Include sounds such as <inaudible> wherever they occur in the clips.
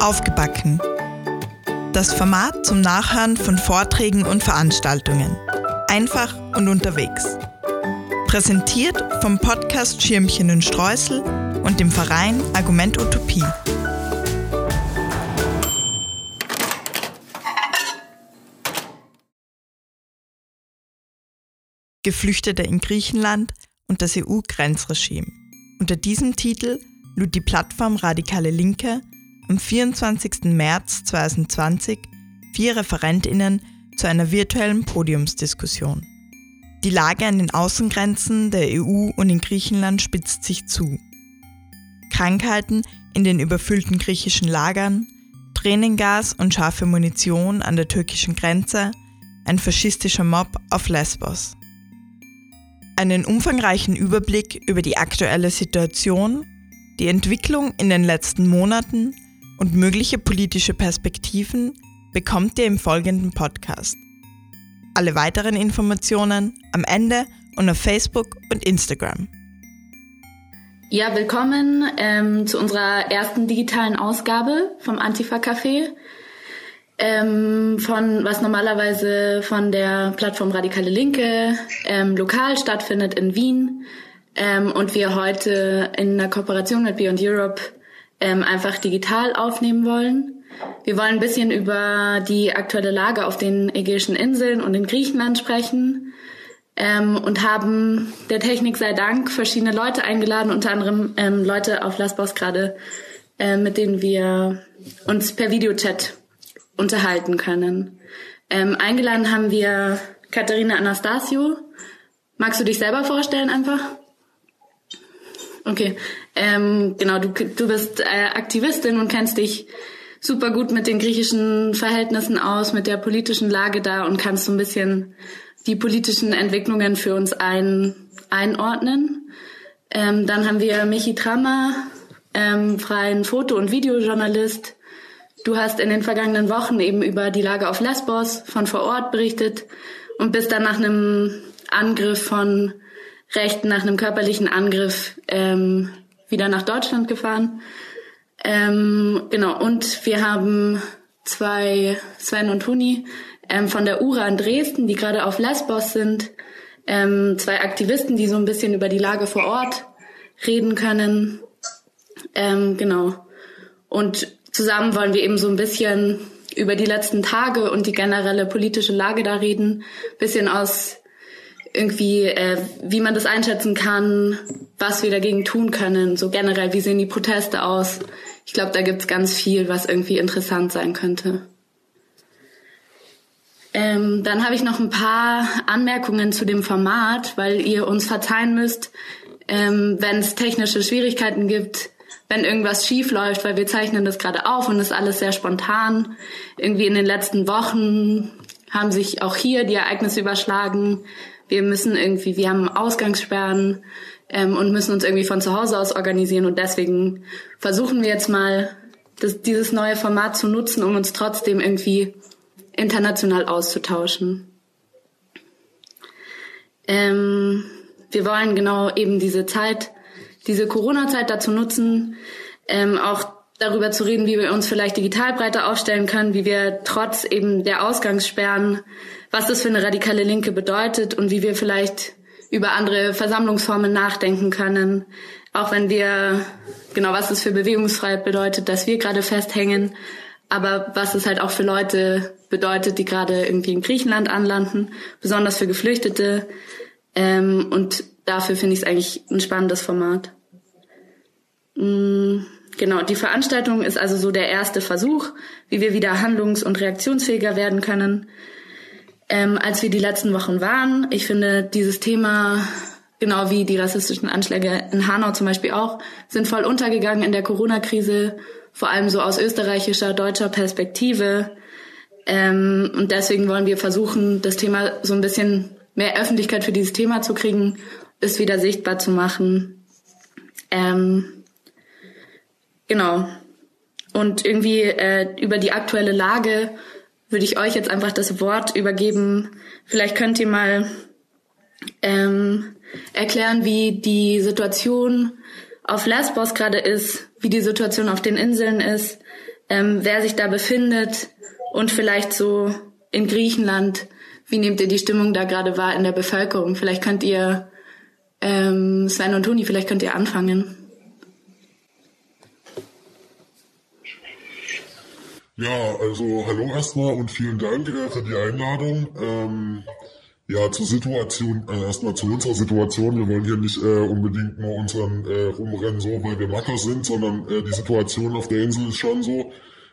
Aufgebacken. Das Format zum Nachhören von Vorträgen und Veranstaltungen. Einfach und unterwegs. Präsentiert vom Podcast Schirmchen und Streusel und dem Verein Argument Utopie. Geflüchtete in Griechenland und das EU-Grenzregime. Unter diesem Titel lud die Plattform Radikale Linke am 24. März 2020 vier Referentinnen zu einer virtuellen Podiumsdiskussion. Die Lage an den Außengrenzen der EU und in Griechenland spitzt sich zu. Krankheiten in den überfüllten griechischen Lagern, Tränengas und scharfe Munition an der türkischen Grenze, ein faschistischer Mob auf Lesbos. Einen umfangreichen Überblick über die aktuelle Situation, die Entwicklung in den letzten Monaten und mögliche politische Perspektiven bekommt ihr im folgenden Podcast. Alle weiteren Informationen am Ende und auf Facebook und Instagram. Ja, willkommen ähm, zu unserer ersten digitalen Ausgabe vom Antifa Café. Ähm, von was normalerweise von der Plattform Radikale Linke ähm, lokal stattfindet in Wien ähm, und wir heute in einer Kooperation mit Beyond Europe ähm, einfach digital aufnehmen wollen. Wir wollen ein bisschen über die aktuelle Lage auf den Ägäischen Inseln und in Griechenland sprechen ähm, und haben der Technik sei Dank verschiedene Leute eingeladen, unter anderem ähm, Leute auf Lesbos gerade, äh, mit denen wir uns per Videochat unterhalten können. Ähm, eingeladen haben wir Katharina Anastasio. Magst du dich selber vorstellen einfach? Okay, ähm, genau, du, du bist äh, Aktivistin und kennst dich super gut mit den griechischen Verhältnissen aus, mit der politischen Lage da und kannst so ein bisschen die politischen Entwicklungen für uns ein, einordnen. Ähm, dann haben wir Michi Trammer, ähm, freien Foto- und Videojournalist. Du hast in den vergangenen Wochen eben über die Lage auf Lesbos von vor Ort berichtet und bist dann nach einem Angriff von Rechten, nach einem körperlichen Angriff ähm, wieder nach Deutschland gefahren. Ähm, genau, und wir haben zwei, Sven und Toni ähm, von der URA in Dresden, die gerade auf Lesbos sind. Ähm, zwei Aktivisten, die so ein bisschen über die Lage vor Ort reden können. Ähm, genau. Und zusammen wollen wir eben so ein bisschen über die letzten Tage und die generelle politische Lage da reden. Bisschen aus irgendwie, äh, wie man das einschätzen kann, was wir dagegen tun können, so generell, wie sehen die Proteste aus. Ich glaube, da gibt's ganz viel, was irgendwie interessant sein könnte. Ähm, dann habe ich noch ein paar Anmerkungen zu dem Format, weil ihr uns verzeihen müsst, ähm, wenn es technische Schwierigkeiten gibt, wenn irgendwas schief läuft, weil wir zeichnen das gerade auf und ist alles sehr spontan. Irgendwie in den letzten Wochen haben sich auch hier die Ereignisse überschlagen wir müssen irgendwie, wir haben Ausgangssperren ähm, und müssen uns irgendwie von zu Hause aus organisieren und deswegen versuchen wir jetzt mal das, dieses neue Format zu nutzen, um uns trotzdem irgendwie international auszutauschen. Ähm, wir wollen genau eben diese Zeit, diese Corona-Zeit dazu nutzen, ähm, auch darüber zu reden, wie wir uns vielleicht digital breiter aufstellen können, wie wir trotz eben der Ausgangssperren was das für eine radikale Linke bedeutet und wie wir vielleicht über andere Versammlungsformen nachdenken können. Auch wenn wir, genau, was es für Bewegungsfreiheit bedeutet, dass wir gerade festhängen, aber was es halt auch für Leute bedeutet, die gerade irgendwie in Griechenland anlanden, besonders für Geflüchtete. Ähm, und dafür finde ich es eigentlich ein spannendes Format. Mm, genau, die Veranstaltung ist also so der erste Versuch, wie wir wieder handlungs- und reaktionsfähiger werden können ähm, als wir die letzten Wochen waren. Ich finde dieses Thema, genau wie die rassistischen Anschläge in Hanau zum Beispiel auch, sind voll untergegangen in der Corona-Krise, vor allem so aus österreichischer, deutscher Perspektive. Ähm, und deswegen wollen wir versuchen, das Thema so ein bisschen mehr Öffentlichkeit für dieses Thema zu kriegen, es wieder sichtbar zu machen. Ähm, genau. Und irgendwie äh, über die aktuelle Lage würde ich euch jetzt einfach das Wort übergeben. Vielleicht könnt ihr mal ähm, erklären, wie die Situation auf Lesbos gerade ist, wie die Situation auf den Inseln ist, ähm, wer sich da befindet und vielleicht so in Griechenland, wie nehmt ihr die Stimmung da gerade wahr in der Bevölkerung? Vielleicht könnt ihr, ähm, Sven und Toni, vielleicht könnt ihr anfangen. Ja, also hallo erstmal und vielen Dank äh, für die Einladung. Ähm, ja, zur Situation, äh, erstmal zu unserer Situation. Wir wollen hier nicht äh, unbedingt nur unseren äh, rumrennen, so weil wir Macker sind, sondern äh, die Situation auf der Insel ist schon so,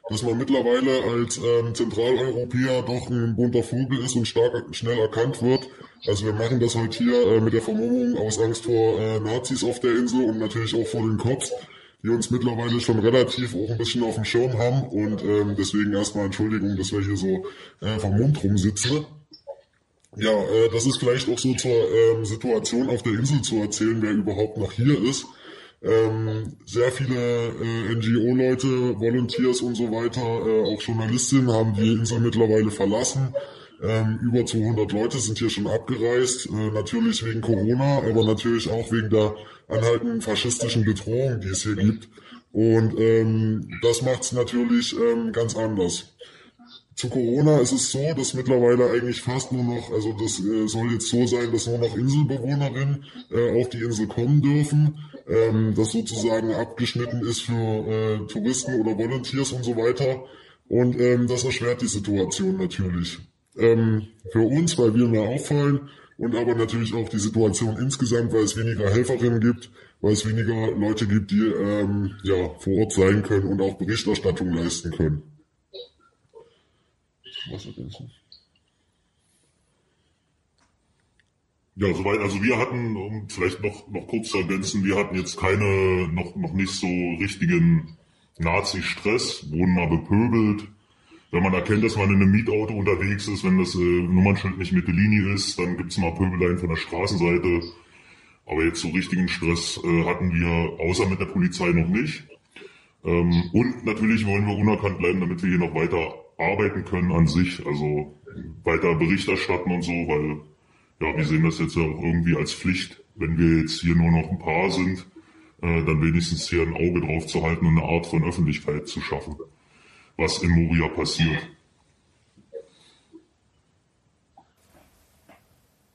dass man mittlerweile als ähm, Zentraleuropäer doch ein bunter Vogel ist und stark schnell erkannt wird. Also wir machen das halt hier äh, mit der Vermummung aus Angst vor äh, Nazis auf der Insel und natürlich auch vor den Cops die uns mittlerweile schon relativ auch ein bisschen auf dem Schirm haben und ähm, deswegen erstmal Entschuldigung, dass wir hier so äh, vom Mund rumsitzen. Ja, äh, das ist vielleicht auch so zur ähm, Situation auf der Insel zu erzählen, wer überhaupt noch hier ist. Ähm, sehr viele äh, NGO-Leute, Volunteers und so weiter, äh, auch Journalistinnen haben die Insel mittlerweile verlassen. Ähm, über 200 Leute sind hier schon abgereist, äh, natürlich wegen Corona, aber natürlich auch wegen der anhaltenden faschistischen Bedrohung, die es hier gibt. Und ähm, das macht es natürlich ähm, ganz anders. Zu Corona ist es so, dass mittlerweile eigentlich fast nur noch, also das äh, soll jetzt so sein, dass nur noch Inselbewohnerinnen äh, auf die Insel kommen dürfen, ähm, das sozusagen abgeschnitten ist für äh, Touristen oder Volunteers und so weiter. Und ähm, das erschwert die Situation natürlich ähm, für uns, weil wir mehr auffallen und aber natürlich auch die Situation insgesamt, weil es weniger Helferinnen gibt, weil es weniger Leute gibt, die ähm, ja vor Ort sein können und auch Berichterstattung leisten können. Was? Ja, soweit. Also wir hatten, um vielleicht noch, noch kurz zu ergänzen, wir hatten jetzt keine, noch, noch nicht so richtigen Nazi-Stress, wurden mal bepöbelt, wenn man erkennt, dass man in einem Mietauto unterwegs ist, wenn das äh, Nummernschild nicht mit der Linie ist, dann gibt's mal Pöbeleien von der Straßenseite. Aber jetzt so richtigen Stress äh, hatten wir außer mit der Polizei noch nicht. Ähm, und natürlich wollen wir unerkannt bleiben, damit wir hier noch weiter arbeiten können an sich, also weiter Bericht erstatten und so, weil ja, wir sehen das jetzt ja auch irgendwie als Pflicht, wenn wir jetzt hier nur noch ein paar sind, äh, dann wenigstens hier ein Auge drauf zu halten und eine Art von Öffentlichkeit zu schaffen was in Moria passiert.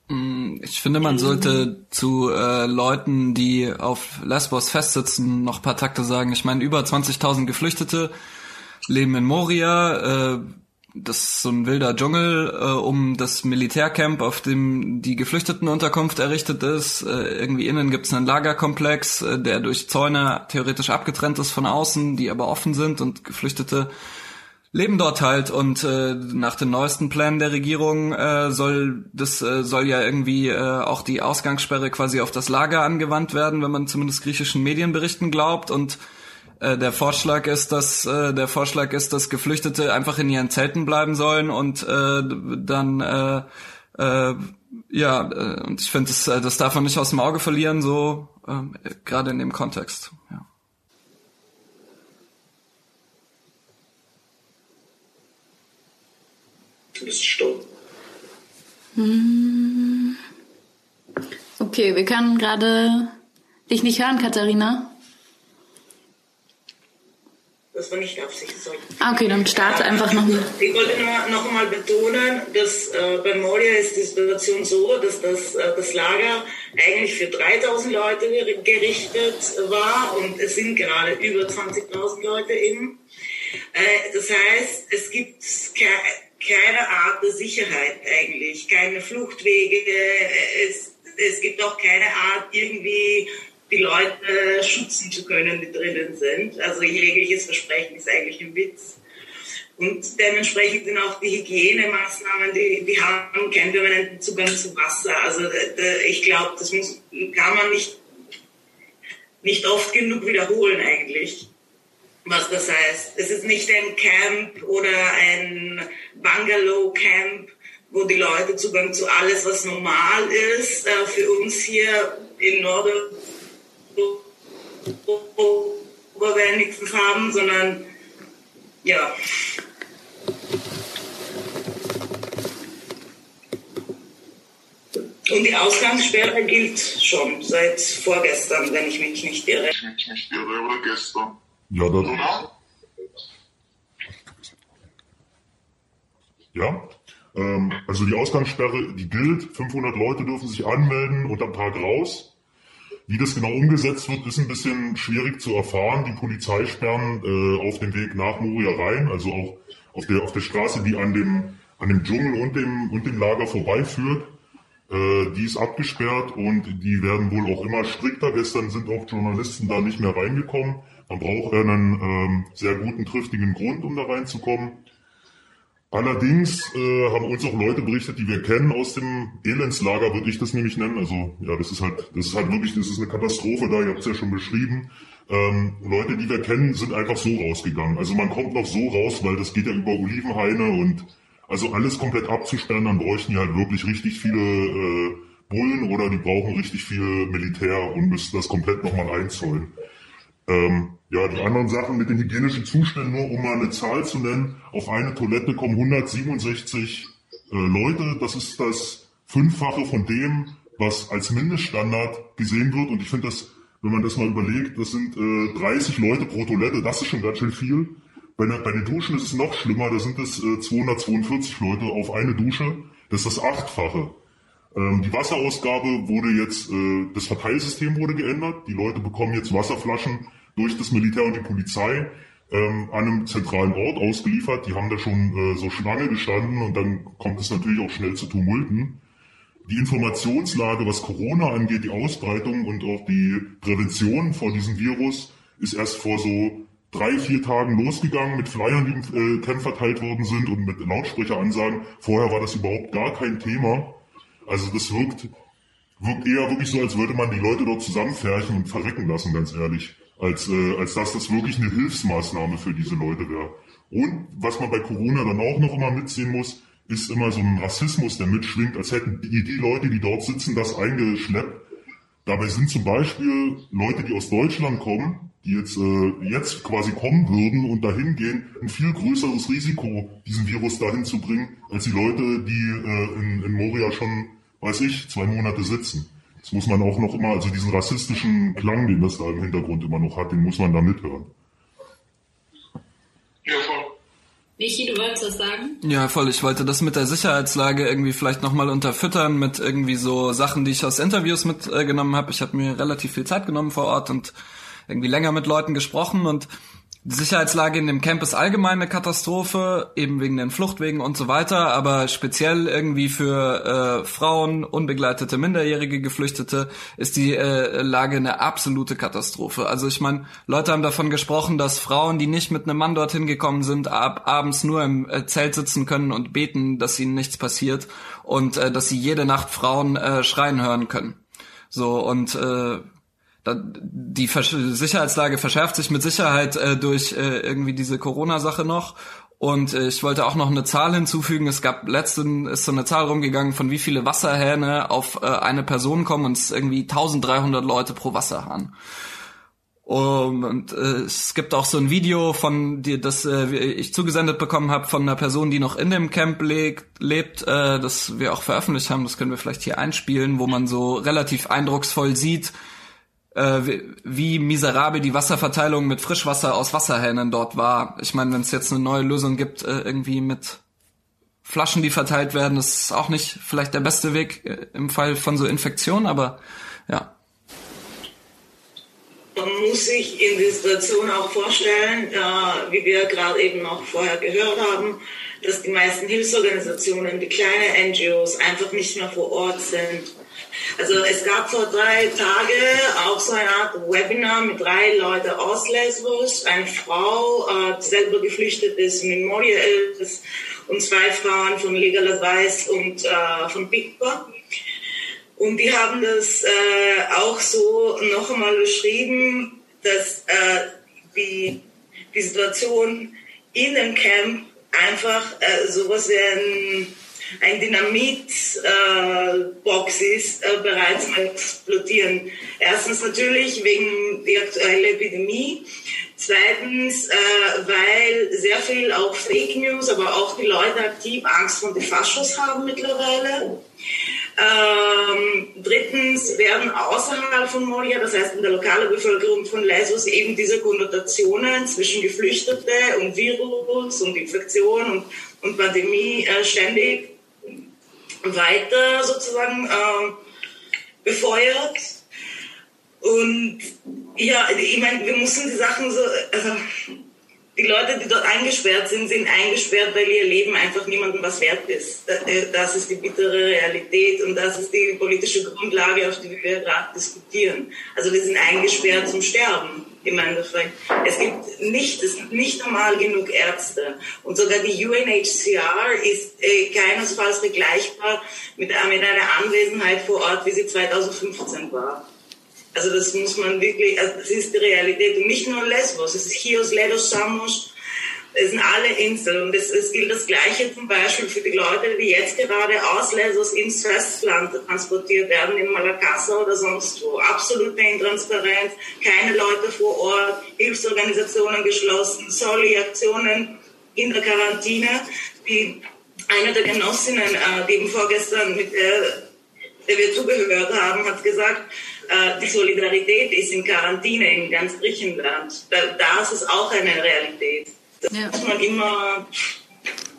Mm, ich finde, man sollte zu äh, Leuten, die auf Lesbos festsitzen, noch paar Takte sagen. Ich meine, über 20.000 Geflüchtete leben in Moria. Äh, das ist so ein wilder Dschungel äh, um das Militärcamp, auf dem die Geflüchtetenunterkunft errichtet ist. Äh, irgendwie innen gibt es einen Lagerkomplex, äh, der durch Zäune theoretisch abgetrennt ist von außen, die aber offen sind und Geflüchtete leben dort halt und äh, nach den neuesten Plänen der Regierung äh, soll das äh, soll ja irgendwie äh, auch die Ausgangssperre quasi auf das Lager angewandt werden, wenn man zumindest griechischen Medienberichten glaubt und äh, der Vorschlag ist, dass äh, der Vorschlag ist, dass Geflüchtete einfach in ihren Zelten bleiben sollen und äh, dann äh, äh, ja äh, und ich finde das, äh, das darf man nicht aus dem Auge verlieren, so äh, gerade in dem Kontext. Ja. Du bist stumm. Okay, wir können gerade dich nicht hören, Katharina. Das war nicht Absicht. Ah, okay, dann starte einfach nochmal. Ich wollte nur noch einmal betonen, dass äh, bei Moria ist die Situation so, dass das, äh, das Lager eigentlich für 3000 Leute gerichtet war und es sind gerade über 20.000 Leute eben. Äh, das heißt, es gibt keine Art der Sicherheit eigentlich, keine Fluchtwege. Es, es gibt auch keine Art, irgendwie die Leute schützen zu können, die drinnen sind. Also jegliches Versprechen ist eigentlich ein Witz. Und dementsprechend sind auch die Hygienemaßnahmen, die, die haben keinen permanenten Zugang zu Wasser. Also ich glaube, das muss, kann man nicht, nicht oft genug wiederholen eigentlich, was das heißt. Es ist nicht ein Camp oder ein Bungalow-Camp, wo die Leute Zugang zu alles, was normal ist, äh, für uns hier im Norden wo wir nichts haben, sondern ja. Und die Ausgangssperre gilt schon seit vorgestern, wenn ich mich nicht irre. Ich mich nicht irre, oder gestern. Ja, das, Ja, ähm, also die Ausgangssperre, die gilt. 500 Leute dürfen sich anmelden und am Tag raus. Wie das genau umgesetzt wird, ist ein bisschen schwierig zu erfahren. Die Polizei sperren äh, auf dem Weg nach Moria rein, also auch auf der, auf der Straße, die an dem, an dem Dschungel und dem, und dem Lager vorbeiführt. Äh, die ist abgesperrt und die werden wohl auch immer strikter. Gestern sind auch Journalisten da nicht mehr reingekommen. Man braucht einen ähm, sehr guten, triftigen Grund, um da reinzukommen. Allerdings äh, haben uns auch Leute berichtet, die wir kennen aus dem Elendslager, würde ich das nämlich nennen. Also ja, das ist halt, das ist halt wirklich, das ist eine Katastrophe da. Ihr habt es ja schon beschrieben. Ähm, Leute, die wir kennen, sind einfach so rausgegangen. Also man kommt noch so raus, weil das geht ja über Olivenhaine und also alles komplett abzusperren, dann bräuchten die halt wirklich richtig viele äh, Bullen oder die brauchen richtig viel Militär und müssten das komplett nochmal einzäunen. Ähm, ja, die anderen Sachen mit den hygienischen Zuständen, nur um mal eine Zahl zu nennen, auf eine Toilette kommen 167 äh, Leute. Das ist das Fünffache von dem, was als Mindeststandard gesehen wird. Und ich finde das, wenn man das mal überlegt, das sind äh, 30 Leute pro Toilette, das ist schon ganz schön viel. Bei, der, bei den Duschen ist es noch schlimmer, da sind es äh, 242 Leute auf eine Dusche. Das ist das Achtfache. Ähm, die Wasserausgabe wurde jetzt, äh, das Verteilsystem wurde geändert. Die Leute bekommen jetzt Wasserflaschen durch das Militär und die Polizei ähm, an einem zentralen Ort ausgeliefert. Die haben da schon äh, so Schlange gestanden und dann kommt es natürlich auch schnell zu Tumulten. Die Informationslage, was Corona angeht, die Ausbreitung und auch die Prävention vor diesem Virus, ist erst vor so drei, vier Tagen losgegangen mit Flyern, die im äh, Camp verteilt worden sind und mit Lautsprecheransagen. Vorher war das überhaupt gar kein Thema. Also das wirkt, wirkt eher wirklich so, als würde man die Leute dort zusammenfärchen und verrecken lassen, ganz ehrlich. Als, äh, als dass das wirklich eine Hilfsmaßnahme für diese Leute wäre. Und was man bei Corona dann auch noch immer mitsehen muss, ist immer so ein Rassismus, der mitschwingt, als hätten die, die Leute, die dort sitzen, das eingeschleppt. Dabei sind zum Beispiel Leute, die aus Deutschland kommen, die jetzt, äh, jetzt quasi kommen würden und dahin gehen, ein viel größeres Risiko, diesen Virus dahin zu bringen, als die Leute, die äh, in, in Moria schon, weiß ich, zwei Monate sitzen. Das muss man auch noch immer, also diesen rassistischen Klang, den das da im Hintergrund immer noch hat, den muss man da mithören. Ja, voll. Michi, du wolltest was sagen? Ja, voll. Ich wollte das mit der Sicherheitslage irgendwie vielleicht nochmal unterfüttern mit irgendwie so Sachen, die ich aus Interviews mitgenommen habe. Ich habe mir relativ viel Zeit genommen vor Ort und irgendwie länger mit Leuten gesprochen und die Sicherheitslage in dem Camp ist allgemein eine Katastrophe, eben wegen den Fluchtwegen und so weiter, aber speziell irgendwie für äh, Frauen, unbegleitete Minderjährige Geflüchtete ist die äh, Lage eine absolute Katastrophe. Also ich meine, Leute haben davon gesprochen, dass Frauen, die nicht mit einem Mann dorthin gekommen sind, ab abends nur im äh, Zelt sitzen können und beten, dass ihnen nichts passiert und äh, dass sie jede Nacht Frauen äh, schreien hören können. So und äh, die Sicherheitslage verschärft sich mit Sicherheit äh, durch äh, irgendwie diese Corona-Sache noch. Und äh, ich wollte auch noch eine Zahl hinzufügen. Es gab letzten ist so eine Zahl rumgegangen, von wie viele Wasserhähne auf äh, eine Person kommen und es ist irgendwie 1300 Leute pro Wasserhahn. Um, und äh, es gibt auch so ein Video von dir, das äh, ich zugesendet bekommen habe von einer Person, die noch in dem Camp lebt, lebt äh, das wir auch veröffentlicht haben. Das können wir vielleicht hier einspielen, wo man so relativ eindrucksvoll sieht, äh, wie, miserabel die Wasserverteilung mit Frischwasser aus Wasserhähnen dort war. Ich meine, wenn es jetzt eine neue Lösung gibt, äh, irgendwie mit Flaschen, die verteilt werden, ist auch nicht vielleicht der beste Weg äh, im Fall von so Infektionen, aber ja. Man muss sich in der Situation auch vorstellen, äh, wie wir gerade eben auch vorher gehört haben, dass die meisten Hilfsorganisationen, die kleinen NGOs einfach nicht mehr vor Ort sind also es gab vor drei Tagen auch so eine Art Webinar mit drei Leuten aus Lesbos, eine Frau, äh, selber geflüchtet ist, mit Moria ist, und zwei Frauen von Legal Advice und äh, von Bigba. Und die haben das äh, auch so noch einmal beschrieben, dass äh, die, die Situation in dem Camp einfach äh, sowas wie ein ein Dynamitbox äh, ist, äh, bereits am explodieren. Erstens natürlich wegen der aktuellen Epidemie. Zweitens, äh, weil sehr viel auch Fake News, aber auch die Leute aktiv Angst vor den Faschos haben mittlerweile. Ähm, drittens werden außerhalb von Moria, das heißt in der lokalen Bevölkerung von Lesbos, eben diese Konnotationen zwischen Geflüchtete und Virus und Infektion und, und Pandemie äh, ständig weiter sozusagen äh, befeuert. Und ja, ich meine, wir mussten die Sachen so, also die Leute, die dort eingesperrt sind, sind eingesperrt, weil ihr Leben einfach niemandem was wert ist. Äh, das ist die bittere Realität und das ist die politische Grundlage, auf die wir gerade diskutieren. Also die sind eingesperrt zum Sterben im Endeffekt. Es gibt nicht, es gibt nicht normal genug Ärzte. Und sogar die UNHCR ist äh, keinesfalls vergleichbar mit, mit einer Anwesenheit vor Ort, wie sie 2015 war. Also das muss man wirklich, also das ist die Realität. Und nicht nur Lesbos, es ist Chios, Ledos, Samos, es sind alle Inseln. Und es, es gilt das Gleiche zum Beispiel für die Leute, die jetzt gerade aus Lesbos ins Festland transportiert werden, in Malakassa oder sonst wo. Absolute Intransparenz, keine Leute vor Ort, Hilfsorganisationen geschlossen, Soli-Aktionen in der Quarantäne. Die, eine der Genossinnen, äh, die vorgestern mit der, der wir zugehört haben, hat gesagt, äh, die Solidarität ist in Quarantäne in ganz Griechenland. Da, da ist es auch eine Realität. Das ja. muss man immer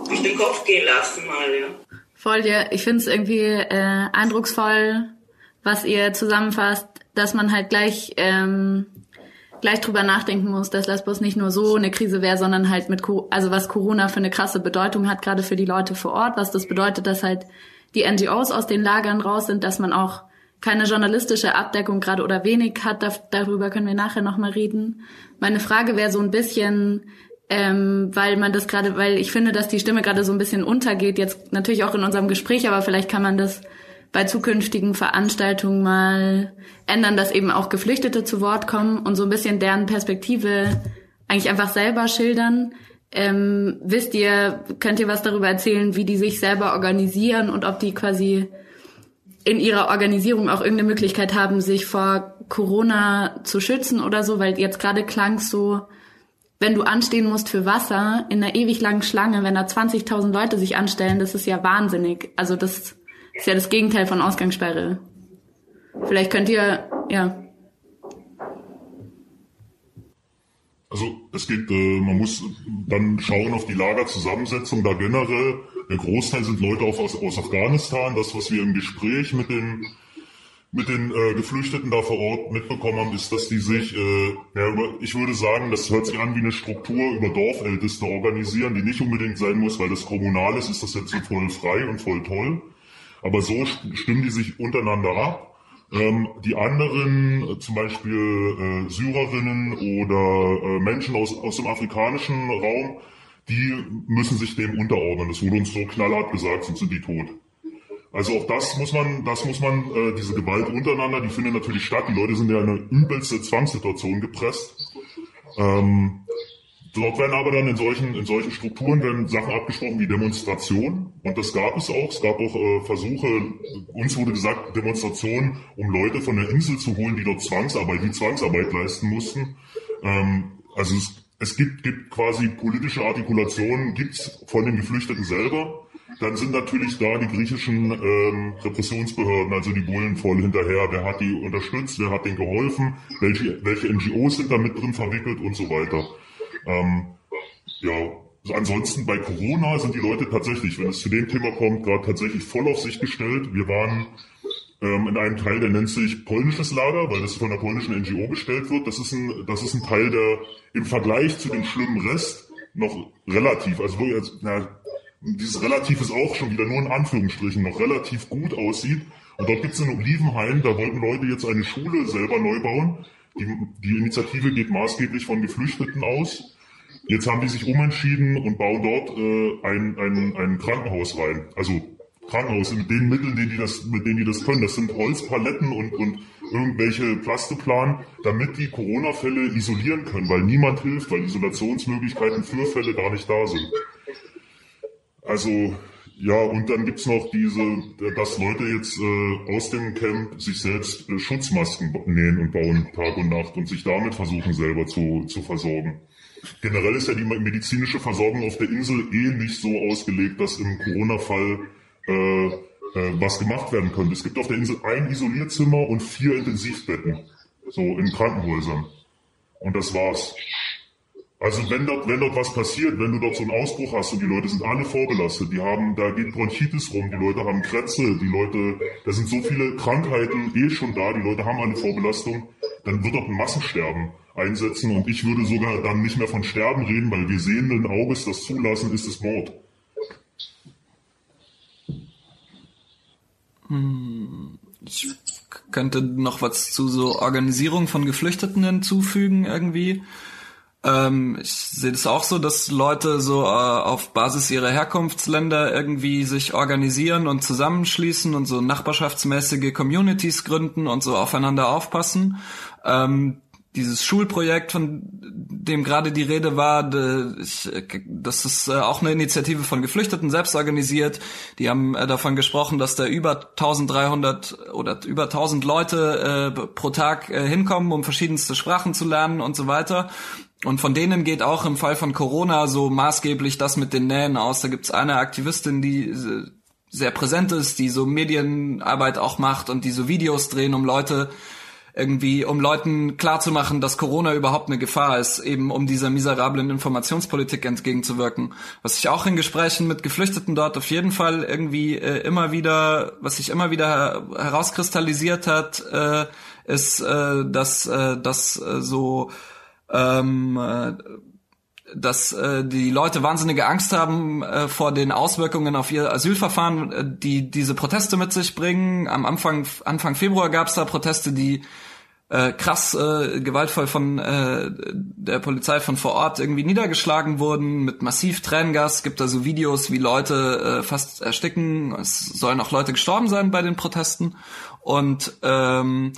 durch den Kopf gehen lassen mal, ja. Voll, ja. Ich finde es irgendwie äh, eindrucksvoll, was ihr zusammenfasst, dass man halt gleich ähm, gleich drüber nachdenken muss, dass Lesbos nicht nur so eine Krise wäre, sondern halt mit, also was Corona für eine krasse Bedeutung hat, gerade für die Leute vor Ort, was das bedeutet, dass halt die NGOs aus den Lagern raus sind, dass man auch keine journalistische Abdeckung gerade oder wenig hat. Da, darüber können wir nachher nochmal reden. Meine Frage wäre so ein bisschen, ähm, weil man das gerade, weil ich finde, dass die Stimme gerade so ein bisschen untergeht, jetzt natürlich auch in unserem Gespräch, aber vielleicht kann man das bei zukünftigen Veranstaltungen mal ändern, dass eben auch Geflüchtete zu Wort kommen und so ein bisschen deren Perspektive eigentlich einfach selber schildern. Ähm, wisst ihr, könnt ihr was darüber erzählen, wie die sich selber organisieren und ob die quasi in ihrer Organisierung auch irgendeine Möglichkeit haben, sich vor Corona zu schützen oder so, weil jetzt gerade klang so, wenn du anstehen musst für Wasser in einer ewig langen Schlange, wenn da 20.000 Leute sich anstellen, das ist ja wahnsinnig. Also das ist ja das Gegenteil von Ausgangssperre. Vielleicht könnt ihr, ja. Also es geht, äh, man muss dann schauen auf die Lagerzusammensetzung da generell der Großteil sind Leute auch aus, aus Afghanistan. Das, was wir im Gespräch mit den mit den äh, Geflüchteten da vor Ort mitbekommen haben, ist, dass die sich, äh, ja, über, ich würde sagen, das hört sich an wie eine Struktur über Dorfälteste organisieren, die nicht unbedingt sein muss, weil das kommunal ist, ist das jetzt so voll frei und voll toll. Aber so stimmen die sich untereinander ab. Ähm, die anderen, äh, zum Beispiel äh, Syrerinnen oder äh, Menschen aus, aus dem afrikanischen Raum, die müssen sich dem unterordnen. Das wurde uns so knallhart gesagt, sind die tot. Also auch das muss man, das muss man, äh, diese Gewalt untereinander, die findet natürlich statt. Die Leute sind ja in eine übelste Zwangssituation gepresst. Ähm, dort werden aber dann in solchen, in solchen Strukturen werden Sachen abgesprochen wie Demonstrationen. Und das gab es auch. Es gab auch äh, Versuche, uns wurde gesagt, Demonstrationen, um Leute von der Insel zu holen, die dort Zwangsarbeit, die Zwangsarbeit leisten mussten. Ähm, also es es gibt, gibt quasi politische Artikulationen, gibt's von den Geflüchteten selber. Dann sind natürlich da die griechischen ähm, Repressionsbehörden, also die Bullen voll hinterher. Wer hat die unterstützt, wer hat denen geholfen, welche, welche NGOs sind da mit drin verwickelt und so weiter. Ähm, ja, ansonsten bei Corona sind die Leute tatsächlich, wenn es zu dem Thema kommt, gerade tatsächlich voll auf sich gestellt. Wir waren ähm, in einem Teil, der nennt sich polnisches Lager, weil das von der polnischen NGO gestellt wird. Das ist ein, das ist ein Teil, der im Vergleich zu dem schlimmen Rest noch relativ, also jetzt, na, dieses relativ ist auch schon wieder nur in Anführungsstrichen noch relativ gut aussieht. Und dort gibt es in Olivenhain, da wollten Leute jetzt eine Schule selber neu bauen. Die, die Initiative geht maßgeblich von Geflüchteten aus. Jetzt haben die sich umentschieden und bauen dort äh, ein, ein, ein Krankenhaus rein. Also Krankenhaus mit den Mitteln, die das, mit denen die das können. Das sind Holzpaletten und, und irgendwelche Plasteplan, damit die Corona-Fälle isolieren können, weil niemand hilft, weil Isolationsmöglichkeiten für Fälle gar nicht da sind. Also ja, und dann gibt's noch diese, dass Leute jetzt äh, aus dem Camp sich selbst äh, Schutzmasken nähen und bauen Tag und Nacht und sich damit versuchen selber zu, zu versorgen. Generell ist ja die medizinische Versorgung auf der Insel eh nicht so ausgelegt, dass im Corona-Fall äh, äh, was gemacht werden könnte. Es gibt auf der Insel ein Isolierzimmer und vier Intensivbetten, so in Krankenhäusern. Und das war's. Also wenn dort, wenn dort was passiert, wenn du dort so einen Ausbruch hast und die Leute sind alle vorbelastet, die haben, da geht Bronchitis rum, die Leute haben Krätze, die Leute, da sind so viele Krankheiten eh schon da, die Leute haben eine Vorbelastung, dann wird dort ein Massensterben einsetzen und ich würde sogar dann nicht mehr von Sterben reden, weil wir sehenden Auges das zulassen, ist es Mord. Ich könnte noch was zu so Organisierung von Geflüchteten hinzufügen irgendwie. Ähm, ich sehe das auch so, dass Leute so äh, auf Basis ihrer Herkunftsländer irgendwie sich organisieren und zusammenschließen und so nachbarschaftsmäßige Communities gründen und so aufeinander aufpassen. Ähm, dieses Schulprojekt, von dem gerade die Rede war, das ist äh, auch eine Initiative von Geflüchteten selbst organisiert. Die haben äh, davon gesprochen, dass da über 1300 oder über 1000 Leute äh, pro Tag hinkommen, um verschiedenste Sprachen zu lernen und so weiter. Und von denen geht auch im Fall von Corona so maßgeblich das mit den Nähen aus. Da gibt's eine Aktivistin, die sehr präsent ist, die so Medienarbeit auch macht und die so Videos drehen, um Leute irgendwie, um Leuten klarzumachen, dass Corona überhaupt eine Gefahr ist, eben um dieser miserablen Informationspolitik entgegenzuwirken. Was sich auch in Gesprächen mit Geflüchteten dort auf jeden Fall irgendwie äh, immer wieder, was sich immer wieder herauskristallisiert hat, äh, ist, äh, dass, äh, dass äh, so ähm, äh, dass äh, die Leute wahnsinnige Angst haben äh, vor den Auswirkungen auf ihr Asylverfahren, äh, die diese Proteste mit sich bringen. Am Anfang Anfang Februar gab es da Proteste, die äh, krass äh, gewaltvoll von äh, der Polizei von vor Ort irgendwie niedergeschlagen wurden mit massiv Tränengas. Es gibt da so Videos, wie Leute äh, fast ersticken. Es sollen auch Leute gestorben sein bei den Protesten und ähm,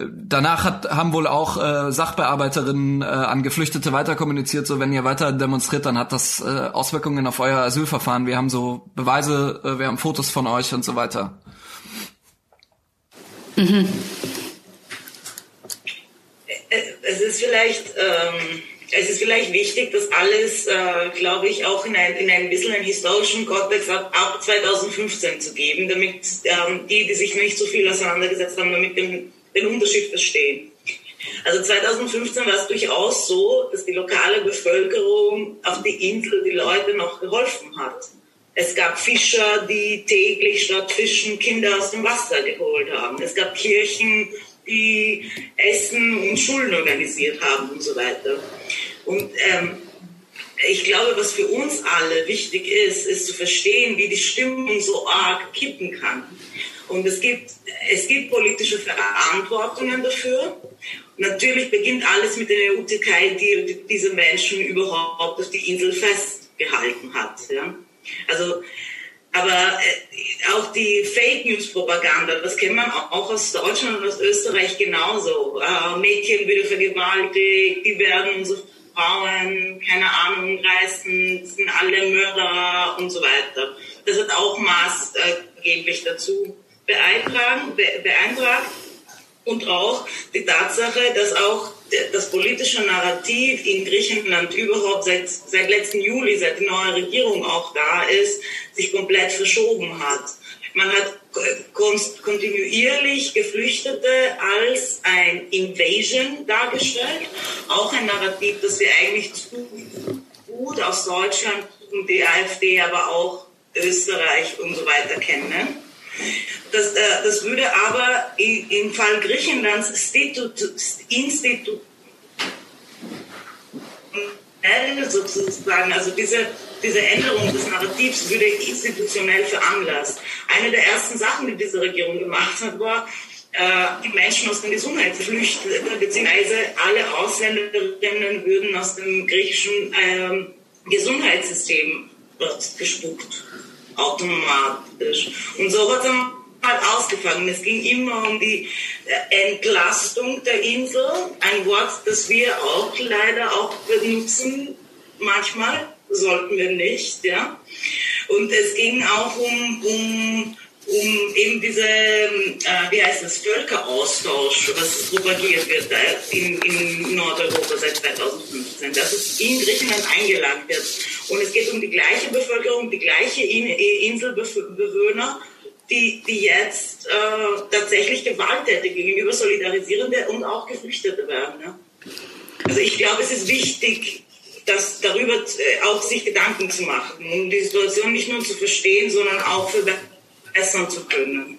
Danach hat, haben wohl auch äh, Sachbearbeiterinnen äh, an Geflüchtete weiterkommuniziert, so wenn ihr weiter demonstriert, dann hat das äh, Auswirkungen auf euer Asylverfahren. Wir haben so Beweise, äh, wir haben Fotos von euch und so weiter. Mhm. Es ist vielleicht, ähm, es ist vielleicht wichtig, das alles, äh, glaube ich, auch in ein, in ein bisschen einen historischen Kontext ab, ab 2015 zu geben, damit ähm, die, die sich nicht so viel auseinandergesetzt haben, damit dem den Unterschied verstehen. Also 2015 war es durchaus so, dass die lokale Bevölkerung auf die Insel die Leute noch geholfen hat. Es gab Fischer, die täglich statt Fischen Kinder aus dem Wasser geholt haben. Es gab Kirchen, die Essen und Schulen organisiert haben und so weiter. Und ähm, ich glaube, was für uns alle wichtig ist, ist zu verstehen, wie die Stimmung so arg kippen kann. Und es gibt, es gibt politische Verantwortungen dafür. Natürlich beginnt alles mit der EU-Türkei, die diese Menschen überhaupt auf die Insel festgehalten hat. Ja? Also, aber äh, auch die Fake News Propaganda, das kennt man auch aus Deutschland und aus Österreich genauso. Äh, Mädchen wieder vergewaltigt, die werden unsere Frauen, keine Ahnung, reißen, sind alle Mörder und so weiter. Das hat auch maßgeblich dazu beeintragen, beeintragt und auch die Tatsache, dass auch das politische Narrativ in Griechenland überhaupt seit, seit letzten Juli, seit die neue Regierung auch da ist, sich komplett verschoben hat. Man hat kontinuierlich Geflüchtete als ein Invasion dargestellt, auch ein Narrativ, das wir eigentlich zu gut aus Deutschland und die AfD, aber auch Österreich und so weiter kennen. Das, äh, das würde aber im Fall Griechenlands Institut, sozusagen, also diese, diese Änderung des Narrativs würde institutionell veranlasst. Eine der ersten Sachen, die diese Regierung gemacht hat, war, äh, die Menschen aus dem Gesundheitsflüchten, beziehungsweise alle Ausländerinnen würden aus dem griechischen ähm, Gesundheitssystem gespuckt automatisch. Und so hat es halt ausgefangen. Es ging immer um die äh, Entlastung der Insel, ein Wort, das wir auch leider auch benutzen, manchmal, sollten wir nicht, ja. Und es ging auch um, um um eben diese, äh, wie heißt das, Völkeraustausch, was propagiert wird äh, in, in Nordeuropa seit 2015, dass es in Griechenland eingelangt wird. Und es geht um die gleiche Bevölkerung, die gleiche in Inselbewohner die, die jetzt äh, tatsächlich gewalttätig gegenüber Solidarisierende und auch Geflüchtete werden. Ja? Also ich glaube, es ist wichtig, dass darüber äh, auch sich Gedanken zu machen, um die Situation nicht nur zu verstehen, sondern auch verbessern zu können.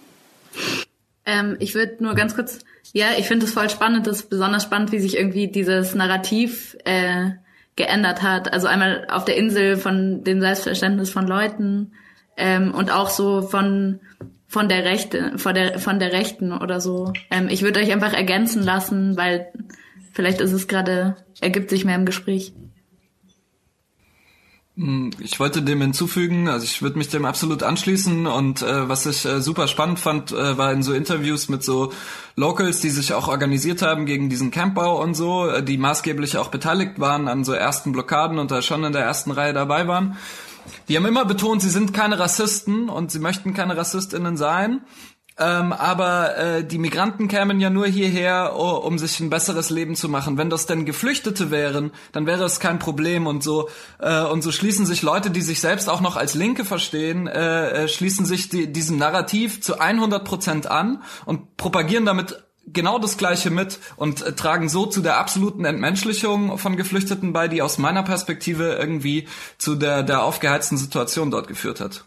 Ähm, ich würde nur ganz kurz, ja, ich finde es voll spannend, das ist besonders spannend, wie sich irgendwie dieses Narrativ äh, geändert hat. Also einmal auf der Insel von dem Selbstverständnis von Leuten ähm, und auch so von von der Rechte, von der von der Rechten oder so. Ähm, ich würde euch einfach ergänzen lassen, weil vielleicht ist es gerade ergibt sich mehr im Gespräch. Hm, ich wollte dem hinzufügen, also ich würde mich dem absolut anschließen und äh, was ich äh, super spannend fand, äh, war in so Interviews mit so Locals, die sich auch organisiert haben gegen diesen Campbau und so, äh, die maßgeblich auch beteiligt waren an so ersten Blockaden und da schon in der ersten Reihe dabei waren. Die haben immer betont, sie sind keine Rassisten und sie möchten keine Rassistinnen sein. Ähm, aber äh, die Migranten kämen ja nur hierher, oh, um sich ein besseres Leben zu machen. Wenn das denn Geflüchtete wären, dann wäre es kein Problem und so. Äh, und so schließen sich Leute, die sich selbst auch noch als Linke verstehen, äh, äh schließen sich die, diesem Narrativ zu 100 Prozent an und propagieren damit genau das Gleiche mit und äh, tragen so zu der absoluten Entmenschlichung von Geflüchteten bei, die aus meiner Perspektive irgendwie zu der, der aufgeheizten Situation dort geführt hat.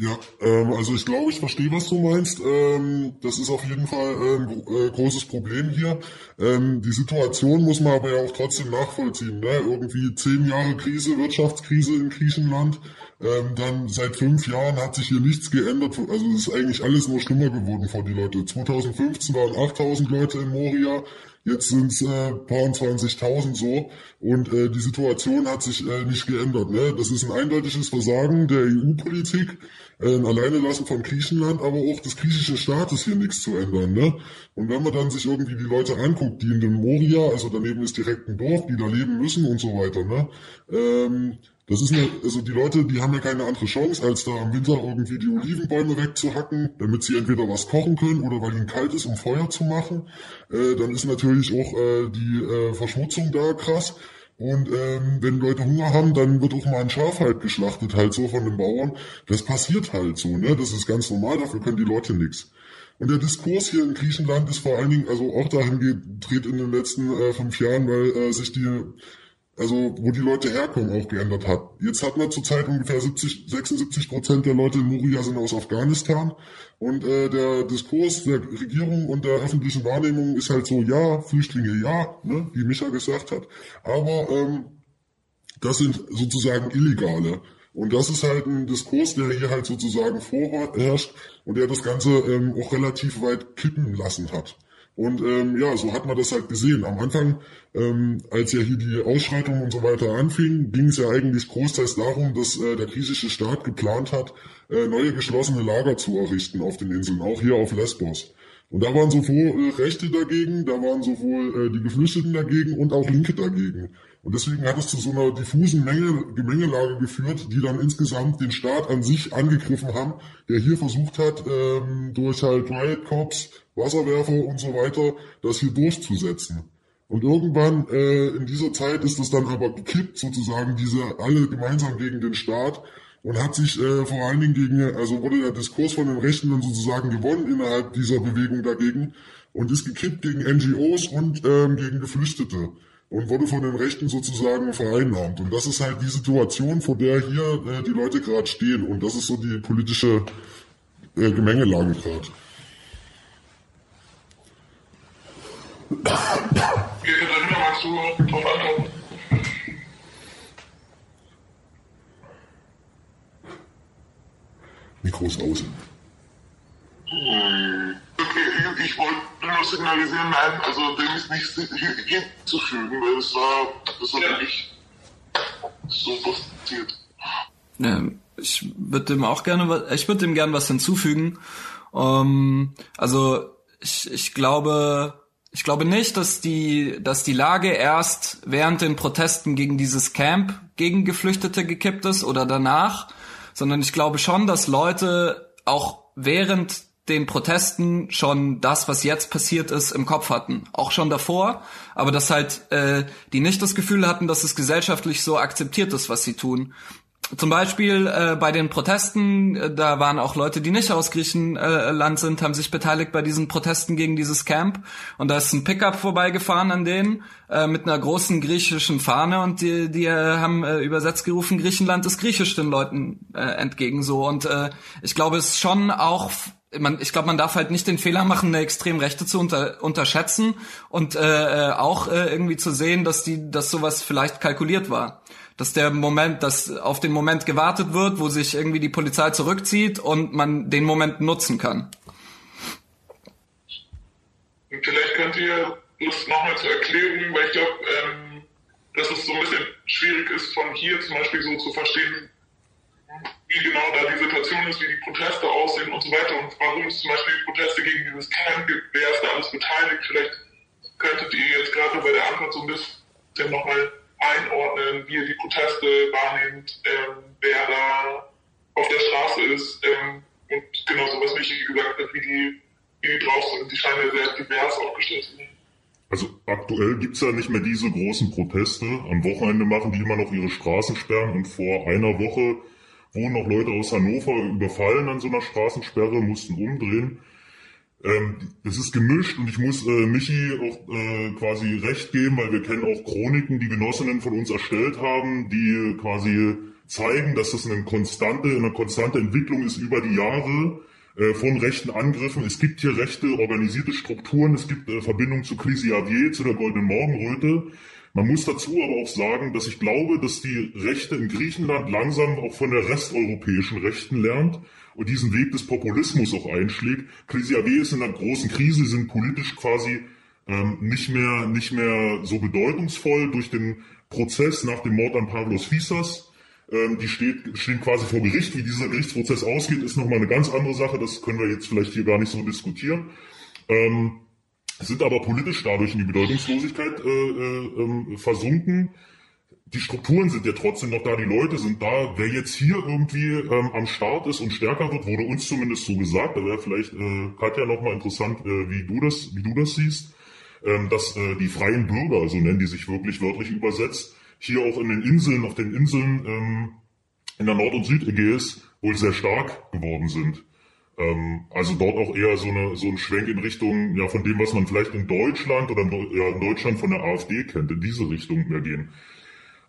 Ja, ähm, also ich glaube, ich verstehe, was du meinst. Ähm, das ist auf jeden Fall ein äh, großes Problem hier. Ähm, die Situation muss man aber ja auch trotzdem nachvollziehen. Ne? Irgendwie zehn Jahre Krise, Wirtschaftskrise in Griechenland. Ähm, dann seit fünf Jahren hat sich hier nichts geändert. Also es ist eigentlich alles nur schlimmer geworden vor die Leute. 2015 waren 8000 Leute in Moria. Jetzt sind es äh, paar 20.000 so und äh, die Situation hat sich äh, nicht geändert. Ne? Das ist ein eindeutiges Versagen der EU-Politik, äh, ein Alleinelassen von Griechenland, aber auch des griechischen Staates hier nichts zu ändern. Ne? Und wenn man dann sich irgendwie die Leute anguckt, die in dem Moria, also daneben ist direkt ein Dorf, die da leben müssen und so weiter, ne? ähm, das ist eine, also die Leute, die haben ja keine andere Chance, als da im Winter irgendwie die Olivenbäume wegzuhacken, damit sie entweder was kochen können oder weil ihnen kalt ist, um Feuer zu machen. Äh, dann ist natürlich auch äh, die äh, Verschmutzung da krass. Und ähm, wenn Leute Hunger haben, dann wird auch mal ein Schaf halt geschlachtet, halt so von den Bauern. Das passiert halt so, ne? Das ist ganz normal, dafür können die Leute nichts. Und der Diskurs hier in Griechenland ist vor allen Dingen, also auch dahin gedreht in den letzten äh, fünf Jahren, weil äh, sich die also wo die Leute herkommen, auch geändert hat. Jetzt hat man zurzeit ungefähr 70, 76 Prozent der Leute in Moria sind aus Afghanistan und äh, der Diskurs der Regierung und der öffentlichen Wahrnehmung ist halt so, ja, Flüchtlinge, ja, ne, wie Micha gesagt hat, aber ähm, das sind sozusagen Illegale. Und das ist halt ein Diskurs, der hier halt sozusagen vorherrscht und der das Ganze ähm, auch relativ weit kippen lassen hat. Und ähm, ja, so hat man das halt gesehen. Am Anfang, ähm, als ja hier die Ausschreitungen und so weiter anfingen, ging es ja eigentlich großteils darum, dass äh, der griechische Staat geplant hat, äh, neue geschlossene Lager zu errichten auf den Inseln, auch hier auf Lesbos. Und da waren sowohl äh, Rechte dagegen, da waren sowohl äh, die Geflüchteten dagegen und auch Linke dagegen. Und deswegen hat es zu so einer diffusen Menge, Gemengelage geführt, die dann insgesamt den Staat an sich angegriffen haben, der hier versucht hat, ähm, durch halt Riot Cops, Wasserwerfer und so weiter, das hier durchzusetzen. Und irgendwann äh, in dieser Zeit ist das dann aber gekippt, sozusagen, diese alle gemeinsam gegen den Staat und hat sich äh, vor allen Dingen gegen, also wurde der Diskurs von den Rechten dann sozusagen gewonnen innerhalb dieser Bewegung dagegen und ist gekippt gegen NGOs und ähm, gegen Geflüchtete und wurde von den Rechten sozusagen vereinnahmt. Und das ist halt die Situation, vor der hier äh, die Leute gerade stehen. Und das ist so die politische äh, Gemengelage gerade. Mikro ist Hm ich wollte nur signalisieren, nein, also dem ist nichts hinzufügen, weil es war, das war wirklich so passiert. Ja, ich würde dem auch gerne, ich würde dem gerne was hinzufügen. Um, ähm, also ich, ich glaube, ich glaube nicht, dass die, dass die Lage erst während den Protesten gegen dieses Camp gegen Geflüchtete gekippt ist oder danach, sondern ich glaube schon, dass Leute auch während den Protesten schon das, was jetzt passiert ist, im Kopf hatten. Auch schon davor, aber dass halt äh, die nicht das Gefühl hatten, dass es gesellschaftlich so akzeptiert ist, was sie tun. zum Beispiel äh, bei den Protesten, äh, da waren auch Leute, die nicht aus Griechenland sind, haben sich beteiligt bei diesen Protesten gegen dieses Camp. Und da ist ein Pickup vorbeigefahren an denen äh, mit einer großen griechischen Fahne und die, die äh, haben äh, übersetzt gerufen, Griechenland ist griechisch den Leuten äh, entgegen so. Und äh, ich glaube, es ist schon auch man, ich glaube, man darf halt nicht den Fehler machen, eine Extremrechte zu unter, unterschätzen und äh, äh, auch äh, irgendwie zu sehen, dass die, dass sowas vielleicht kalkuliert war dass der Moment, dass auf den Moment gewartet wird, wo sich irgendwie die Polizei zurückzieht und man den Moment nutzen kann. Vielleicht könnt ihr das nochmal zu erklären, weil ich glaube, ähm, dass es so ein bisschen schwierig ist, von hier zum Beispiel so zu verstehen, wie genau da die Situation ist, wie die Proteste aussehen und so weiter und warum es zum Beispiel Proteste gegen dieses Camp gibt, wer ist da alles beteiligt. Vielleicht könntet ihr jetzt gerade bei der Antwort so ein bisschen nochmal einordnen, wie ihr die Proteste wahrnehmt, ähm, wer da auf der Straße ist ähm, und genau so was Michi gesagt hat, wie die, wie die drauf sind. Die scheinen ja sehr divers aufgestellt zu sein. Also aktuell gibt's ja nicht mehr diese großen Proteste. Am Wochenende machen die immer noch ihre Straßensperren und vor einer Woche wurden noch Leute aus Hannover überfallen an so einer Straßensperre, mussten umdrehen. Ähm, es ist gemischt und ich muss äh, Michi auch äh, quasi recht geben, weil wir kennen auch Chroniken, die Genossinnen von uns erstellt haben, die quasi zeigen, dass das eine konstante, eine konstante Entwicklung ist über die Jahre äh, von rechten Angriffen. Es gibt hier rechte organisierte Strukturen, es gibt äh, Verbindungen zu Crisi Avier, zu der Goldenen Morgenröte. Man muss dazu aber auch sagen, dass ich glaube, dass die Rechte in Griechenland langsam auch von der resteuropäischen Rechten lernt und diesen Weg des Populismus auch einschlägt. KCAW ist in einer großen Krise, sind politisch quasi ähm, nicht mehr nicht mehr so bedeutungsvoll durch den Prozess nach dem Mord an Pavlos Fisas. Ähm, die steht, stehen quasi vor Gericht. Wie dieser Gerichtsprozess ausgeht, ist nochmal eine ganz andere Sache. Das können wir jetzt vielleicht hier gar nicht so diskutieren. Ähm, sind aber politisch dadurch in die Bedeutungslosigkeit äh, äh, ähm, versunken die Strukturen sind ja trotzdem noch da, die Leute sind da. Wer jetzt hier irgendwie ähm, am Start ist und stärker wird, wurde uns zumindest so gesagt. Da wäre vielleicht äh, Katja nochmal interessant, äh, wie du das, wie du das siehst, ähm, dass äh, die freien Bürger, so nennen die sich wirklich wörtlich übersetzt, hier auch in den Inseln, auf den Inseln ähm, in der Nord- und Südägäis wohl sehr stark geworden sind. Ähm, also dort auch eher so, eine, so ein Schwenk in Richtung ja von dem, was man vielleicht in Deutschland oder in, ja, in Deutschland von der AfD kennt, in diese Richtung mehr gehen.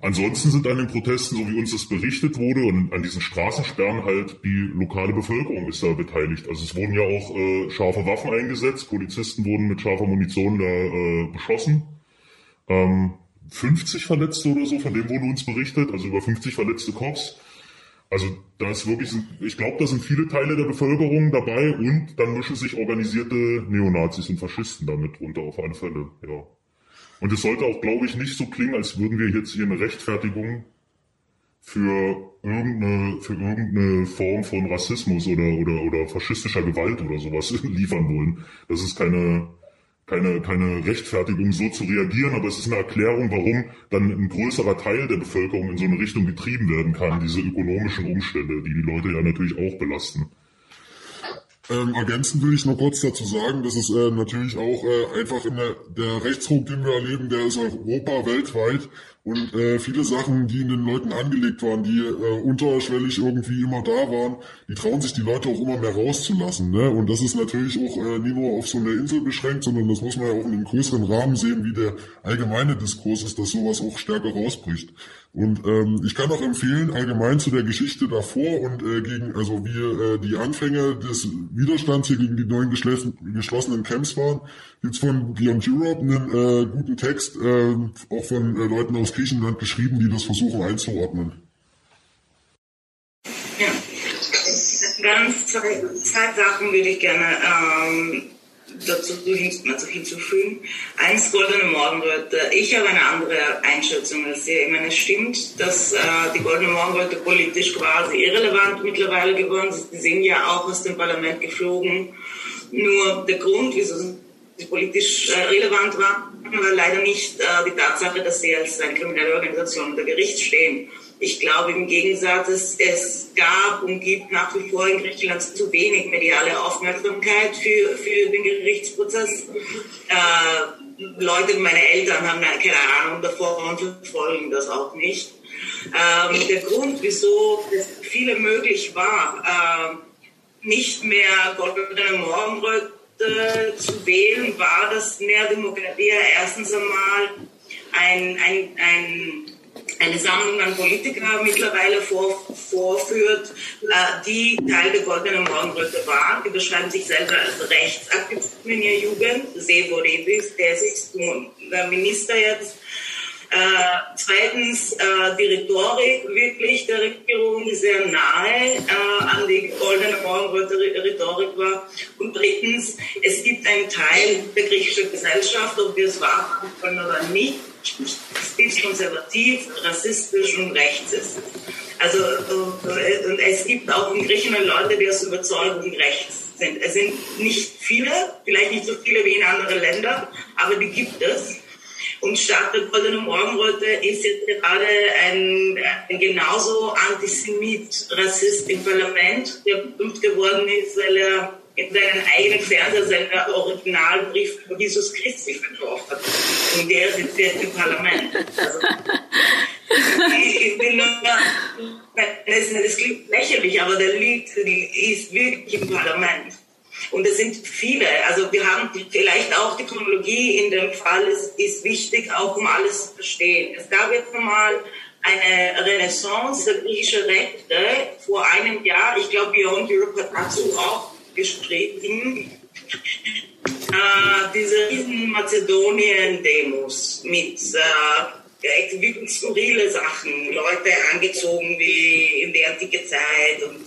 Ansonsten sind an den Protesten, so wie uns das berichtet wurde, und an diesen Straßensperren halt die lokale Bevölkerung ist da beteiligt. Also es wurden ja auch äh, scharfe Waffen eingesetzt, Polizisten wurden mit scharfer Munition da äh, beschossen. Ähm, 50 Verletzte oder so, von dem wurde uns berichtet, also über 50 verletzte Cops. Also da ist wirklich, ich glaube, da sind viele Teile der Bevölkerung dabei und dann mischen sich organisierte Neonazis und Faschisten damit runter, auf alle Fälle, ja. Und es sollte auch, glaube ich, nicht so klingen, als würden wir jetzt hier eine Rechtfertigung für irgendeine, für irgendeine Form von Rassismus oder, oder, oder faschistischer Gewalt oder sowas <laughs> liefern wollen. Das ist keine, keine, keine Rechtfertigung, so zu reagieren, aber es ist eine Erklärung, warum dann ein größerer Teil der Bevölkerung in so eine Richtung getrieben werden kann, diese ökonomischen Umstände, die die Leute ja natürlich auch belasten. Ähm, ergänzend will ich noch kurz dazu sagen, dass es äh, natürlich auch äh, einfach in der, der Rechtsruck, den wir erleben, der ist Europa weltweit und äh, viele Sachen, die in den Leuten angelegt waren, die äh, unterschwellig irgendwie immer da waren, die trauen sich die Leute auch immer mehr rauszulassen. Ne? Und das ist natürlich auch äh, nie nur auf so eine Insel beschränkt, sondern das muss man ja auch in einem größeren Rahmen sehen, wie der allgemeine Diskurs ist, dass sowas auch stärker rausbricht. Und ähm, ich kann auch empfehlen, allgemein zu der Geschichte davor und äh, gegen, also wie äh, die Anfänge des Widerstands hier gegen die neuen geschlossenen Camps waren, gibt's von Beyond Europe einen äh, guten Text, äh, auch von äh, Leuten aus Griechenland geschrieben, die das versuchen einzuordnen. Ja, ganz zwei, zwei Sachen würde ich gerne ähm, dazu also hinzufügen. Eins Goldene Morgenröte. Ich habe eine andere Einschätzung als ihr. Ich meine, es stimmt, dass äh, die Goldene Morgenröte politisch quasi irrelevant mittlerweile geworden ist. Sie sind ja auch aus dem Parlament geflogen. Nur der Grund, wieso sie politisch äh, relevant war, war leider nicht äh, die Tatsache, dass sie als eine kriminelle Organisation unter Gericht stehen. Ich glaube im Gegensatz, es, es gab und gibt nach wie vor in Griechenland zu wenig mediale Aufmerksamkeit für, für den Gerichtsprozess. Äh, Leute, meine Eltern haben keine Ahnung davon und verfolgen das auch nicht. Ähm, der Grund, wieso es viele möglich war, äh, nicht mehr goldene Morgenröte zu wählen, war, dass Nährdemokratie erstens einmal ein, ein, ein eine Sammlung an Politikern mittlerweile vor, vorführt, äh, die Teil der Goldenen Morgenröte waren. Die beschreiben sich selber als Rechtsaktivisten in ihrer Jugend. Sevo Revis, der ist der Minister jetzt. Äh, zweitens, äh, die Rhetorik wirklich der Regierung, sehr nahe äh, an die goldene Morgenröte Rhetorik war. Und drittens, es gibt einen Teil der griechischen Gesellschaft, ob wir es wahrhaben können oder nicht, ist konservativ, rassistisch und rechts. Also und es gibt auch in Griechenland Leute, die aus Überzeugung rechts sind. Es sind nicht viele, vielleicht nicht so viele wie in anderen Ländern, aber die gibt es. Und statt der Goldene Morgenröte ist jetzt gerade ein, ein genauso Antisemit, Rassist im Parlament, der berühmt geworden ist, weil er in seinen eigenen Fernsehsender Originalbrief von Jesus Christi verkauft hat. Und der sitzt jetzt im Parlament. Also, ich bin nur, das, das klingt lächerlich, aber der Lied ist wirklich im Parlament. Und es sind viele. Also wir haben vielleicht auch die Chronologie in dem Fall ist, ist wichtig, auch um alles zu verstehen. Es gab jetzt mal eine Renaissance der griechischen Rechte vor einem Jahr. Ich glaube, Beyond Europe hat dazu auch geschrieben. Äh, diese riesen Mazedonien-Demos mit äh, wirklich skurrile Sachen, Leute angezogen wie in der antike Zeit und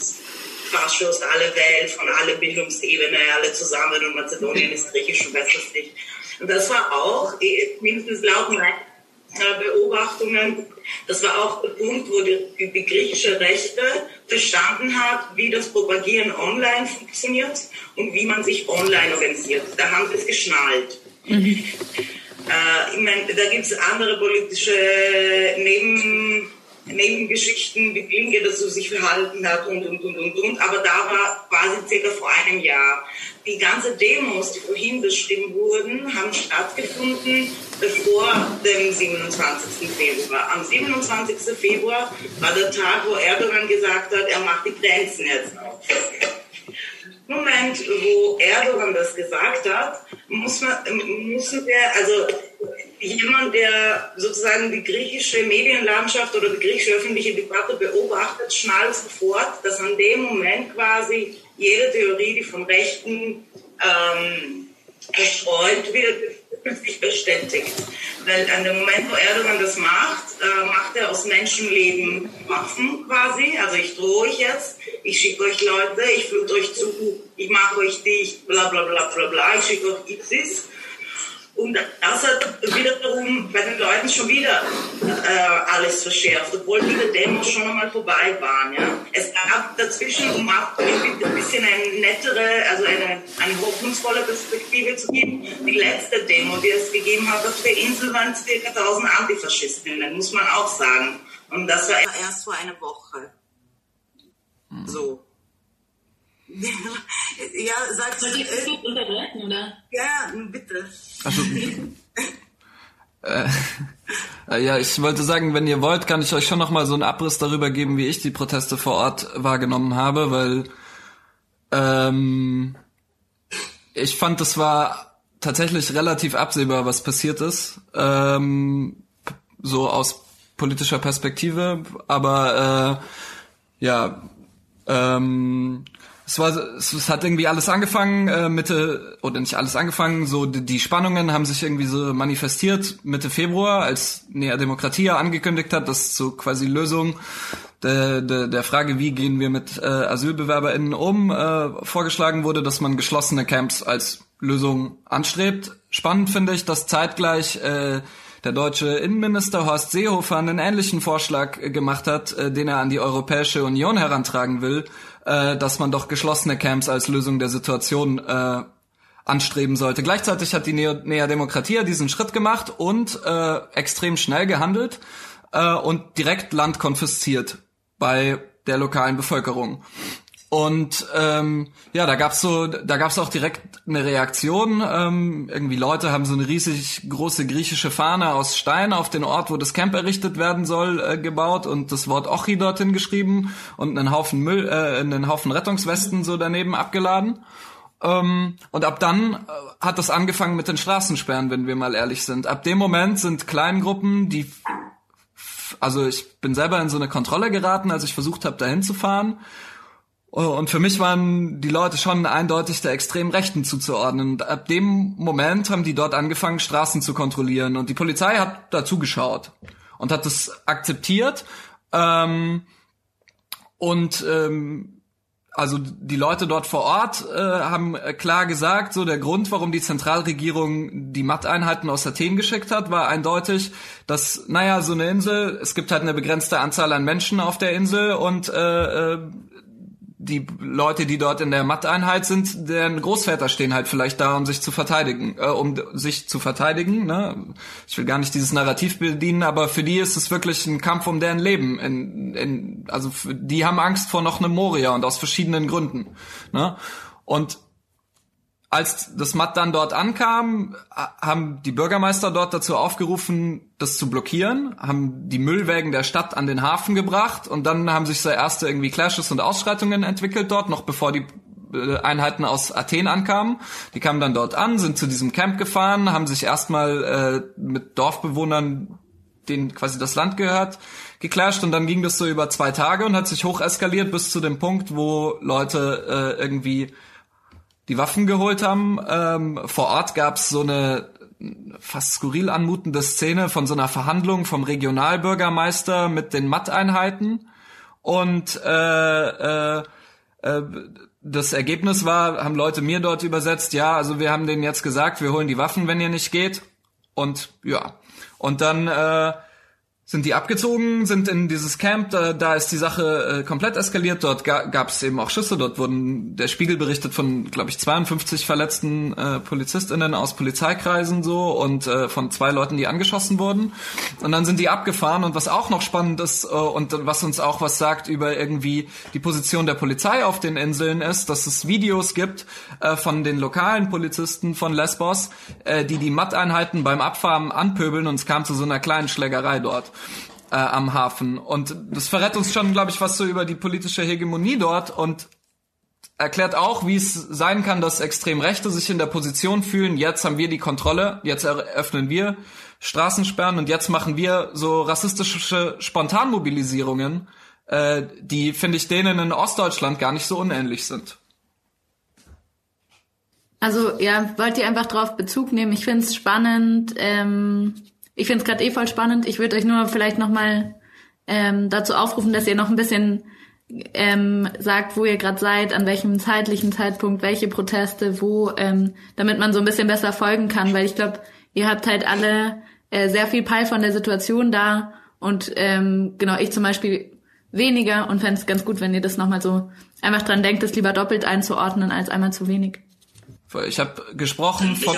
Faschos, alle Welt, von alle Bildungsebene, alle zusammen und Mazedonien ist griechisch und weiß das nicht. Und das war auch, mindestens laut Beobachtungen, das war auch der Punkt, wo die, die, griechische Rechte verstanden hat, wie das Propagieren online funktioniert und wie man sich online organisiert. Da haben sie es geschnallt. Mhm. Äh, ich meine, da gibt es andere politische Neben Nebengeschichten, wie Klinge dazu sich verhalten hat und, und, und, und, und. Aber da war quasi circa vor einem Jahr. Die ganze Demos, die vorhin bestimmt wurden, haben stattgefunden bevor dem 27. Februar. Am 27. Februar war der Tag, wo Erdogan gesagt hat, er macht die Grenzen jetzt auf. Moment, wo Erdogan das gesagt hat, muss man, müssen wir, also jemand, der sozusagen die griechische Medienlandschaft oder die griechische öffentliche Debatte beobachtet, schnallt sofort, dass an dem Moment quasi jede Theorie, die von Rechten ähm, erstreut wird, sich bestätigt. Weil an dem Moment, wo Erdogan das macht, äh, macht er aus Menschenleben Waffen quasi. Also ich drohe euch jetzt, ich schicke euch Leute, ich flut euch zu, ich mache euch dicht, bla bla bla bla bla, ich schicke euch ISIS. Und das hat wiederum bei den Leuten schon wieder äh, alles verschärft, obwohl diese Demos schon einmal vorbei waren. Ja? Es gab dazwischen, um ein bisschen eine nettere, also eine, eine hoffnungsvolle Perspektive zu geben, die letzte Demo, die es gegeben hat auf der Insel, waren ca. 1000 Antifaschistinnen, muss man auch sagen. Und das war erst vor einer Woche. So. Ja, sag Soll ich das gut unterbrechen, oder? Ja, bitte. Also, <laughs> äh, ja, ich wollte sagen, wenn ihr wollt, kann ich euch schon noch mal so einen Abriss darüber geben, wie ich die Proteste vor Ort wahrgenommen habe, weil ähm, ich fand, das war tatsächlich relativ absehbar, was passiert ist, ähm, so aus politischer Perspektive, aber äh, ja, ähm, es war, es, hat irgendwie alles angefangen, äh, Mitte, oder nicht alles angefangen, so die, die, Spannungen haben sich irgendwie so manifestiert Mitte Februar, als Nea Demokratia angekündigt hat, dass so quasi Lösung der, der, der Frage, wie gehen wir mit äh, AsylbewerberInnen um, äh, vorgeschlagen wurde, dass man geschlossene Camps als Lösung anstrebt. Spannend finde ich, dass zeitgleich äh, der deutsche Innenminister Horst Seehofer einen ähnlichen Vorschlag äh, gemacht hat, äh, den er an die Europäische Union herantragen will, äh, dass man doch geschlossene Camps als Lösung der Situation äh, anstreben sollte. Gleichzeitig hat die Nea Demokratia diesen Schritt gemacht und äh, extrem schnell gehandelt äh, und direkt Land konfisziert bei der lokalen Bevölkerung. Und ähm, ja, da gab's so, da gab's auch direkt eine Reaktion. Ähm, irgendwie Leute haben so eine riesig große griechische Fahne aus Stein auf den Ort, wo das Camp errichtet werden soll, äh, gebaut und das Wort Ochi dorthin geschrieben und einen Haufen Müll, äh, einen Haufen Rettungswesten so daneben abgeladen. Ähm, und ab dann äh, hat das angefangen mit den Straßensperren, wenn wir mal ehrlich sind. Ab dem Moment sind Kleingruppen, die also ich bin selber in so eine Kontrolle geraten, als ich versucht habe, dahin zu fahren. Und für mich waren die Leute schon eindeutig der extremen Rechten zuzuordnen. Und ab dem Moment haben die dort angefangen, Straßen zu kontrollieren. Und die Polizei hat da zugeschaut und hat das akzeptiert. Ähm, und ähm, also die Leute dort vor Ort äh, haben klar gesagt, so der Grund, warum die Zentralregierung die Matteinheiten aus Athen geschickt hat, war eindeutig, dass, naja, so eine Insel, es gibt halt eine begrenzte Anzahl an Menschen auf der Insel und äh, äh, die Leute, die dort in der Matteinheit sind, deren Großväter stehen halt vielleicht da, um sich zu verteidigen, äh, um sich zu verteidigen. Ne? Ich will gar nicht dieses Narrativ bedienen, aber für die ist es wirklich ein Kampf um deren Leben. In, in, also die haben Angst vor noch einem Moria und aus verschiedenen Gründen. Ne? Und als das Matt dann dort ankam, haben die Bürgermeister dort dazu aufgerufen, das zu blockieren, haben die Müllwägen der Stadt an den Hafen gebracht und dann haben sich so erste irgendwie Clashes und Ausschreitungen entwickelt dort, noch bevor die äh, Einheiten aus Athen ankamen. Die kamen dann dort an, sind zu diesem Camp gefahren, haben sich erstmal äh, mit Dorfbewohnern, denen quasi das Land gehört, geclasht und dann ging das so über zwei Tage und hat sich hoch eskaliert bis zu dem Punkt, wo Leute äh, irgendwie die Waffen geholt haben. Ähm, vor Ort gab's so eine fast skurril anmutende Szene von so einer Verhandlung vom Regionalbürgermeister mit den Matteinheiten. Und äh, äh, äh, das Ergebnis war, haben Leute mir dort übersetzt, ja, also wir haben denen jetzt gesagt, wir holen die Waffen, wenn ihr nicht geht. Und ja. Und dann äh, sind die abgezogen, sind in dieses Camp, da, da ist die Sache äh, komplett eskaliert. Dort ga, gab es eben auch Schüsse. Dort wurden der Spiegel berichtet von, glaube ich, 52 verletzten äh, PolizistInnen aus Polizeikreisen so und äh, von zwei Leuten, die angeschossen wurden. Und dann sind die abgefahren. Und was auch noch spannend ist äh, und was uns auch was sagt über irgendwie die Position der Polizei auf den Inseln ist, dass es Videos gibt äh, von den lokalen Polizisten von Lesbos, äh, die die Matteinheiten beim Abfahren anpöbeln und es kam zu so einer kleinen Schlägerei dort äh, am Hafen. Und das verrät uns schon, glaube ich, was so über die politische Hegemonie dort und erklärt auch, wie es sein kann, dass extrem Rechte sich in der Position fühlen, jetzt haben wir die Kontrolle, jetzt eröffnen wir Straßensperren und jetzt machen wir so rassistische Spontanmobilisierungen, äh, die, finde ich, denen in Ostdeutschland gar nicht so unähnlich sind. Also ja, wollt ihr einfach drauf Bezug nehmen? Ich finde es spannend, ähm, ich finde es gerade eh voll spannend. Ich würde euch nur vielleicht nochmal ähm, dazu aufrufen, dass ihr noch ein bisschen ähm, sagt, wo ihr gerade seid, an welchem zeitlichen Zeitpunkt, welche Proteste, wo, ähm, damit man so ein bisschen besser folgen kann, weil ich glaube, ihr habt halt alle äh, sehr viel Peil von der Situation da und ähm, genau, ich zum Beispiel weniger und fände es ganz gut, wenn ihr das nochmal so einfach dran denkt, das lieber doppelt einzuordnen als einmal zu wenig. Ich habe gesprochen von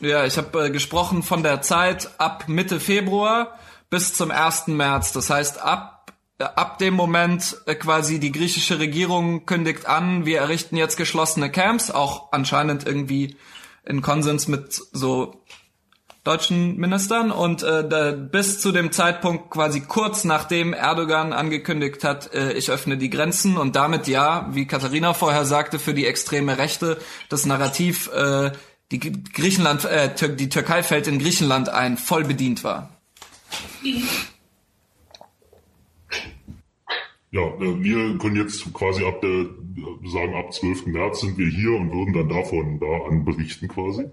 Ja, ich habe äh, gesprochen von der Zeit ab Mitte Februar bis zum 1. März. Das heißt, ab äh, ab dem Moment äh, quasi die griechische Regierung kündigt an, wir errichten jetzt geschlossene Camps, auch anscheinend irgendwie in Konsens mit so deutschen Ministern und äh, bis zu dem Zeitpunkt quasi kurz nachdem Erdogan angekündigt hat, äh, ich öffne die Grenzen und damit ja, wie Katharina vorher sagte, für die extreme Rechte das Narrativ, äh, die Griechenland, äh, die Türkei fällt in Griechenland ein, voll bedient war. Ja, äh, wir können jetzt quasi ab der, sagen ab 12. März sind wir hier und würden dann davon da an berichten quasi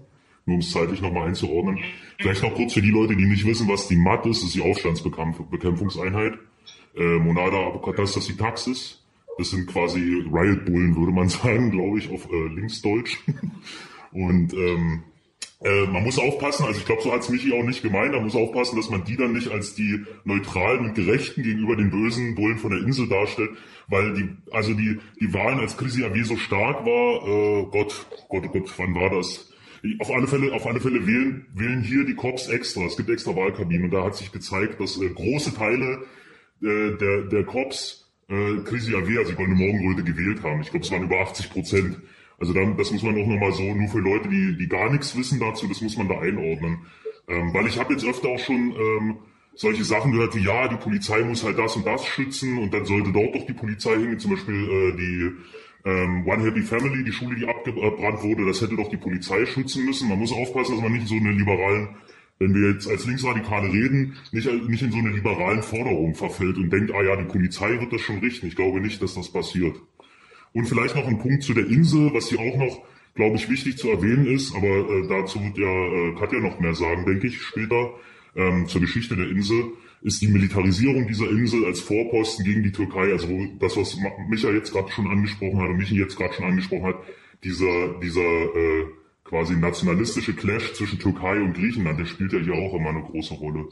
nur um es zeitlich nochmal einzuordnen. Vielleicht noch kurz für die Leute, die nicht wissen, was die MAT ist, das ist die Aufstandsbekämpfungseinheit. Äh, Monada Apokatastas die Taxis. Das sind quasi Riot-Bullen, würde man <laughs> sagen, glaube ich, auf äh, Linksdeutsch. <laughs> Und ähm, äh, man muss aufpassen, also ich glaube, so hat es Michi auch nicht gemeint, man muss aufpassen, dass man die dann nicht als die neutralen und gerechten gegenüber den bösen Bullen von der Insel darstellt, weil die, also die, die Wahlen, als Chrissy AW so stark war, äh, Gott, Gott, Gott, wann war das? Auf alle Fälle, auf alle Fälle wählen, wählen hier die Cops extra. Es gibt extra Wahlkabinen und da hat sich gezeigt, dass äh, große Teile äh, der, der Cops äh, Krisi AW, also Goldene Morgenröte, gewählt haben. Ich glaube, es waren über 80 Prozent. Also dann, das muss man auch nochmal so, nur für Leute, die, die gar nichts wissen dazu, das muss man da einordnen. Ähm, weil ich habe jetzt öfter auch schon ähm, solche Sachen gehört wie, ja, die Polizei muss halt das und das schützen und dann sollte dort doch die Polizei hingehen, zum Beispiel äh, die ähm, One Happy Family, die Schule, die abgebrannt wurde, das hätte doch die Polizei schützen müssen. Man muss aufpassen, dass man nicht in so eine liberalen, wenn wir jetzt als Linksradikale reden, nicht, nicht in so eine liberalen Forderung verfällt und denkt, ah ja, die Polizei wird das schon richten. Ich glaube nicht, dass das passiert. Und vielleicht noch ein Punkt zu der Insel, was hier auch noch, glaube ich, wichtig zu erwähnen ist, aber äh, dazu wird ja äh, Katja noch mehr sagen, denke ich, später, ähm, zur Geschichte der Insel, ist die Militarisierung dieser Insel als Vorposten gegen die Türkei, also das, was Micha jetzt gerade schon angesprochen hat und Michi jetzt gerade schon angesprochen hat, dieser, dieser äh, quasi nationalistische Clash zwischen Türkei und Griechenland, der spielt ja hier auch immer eine große Rolle.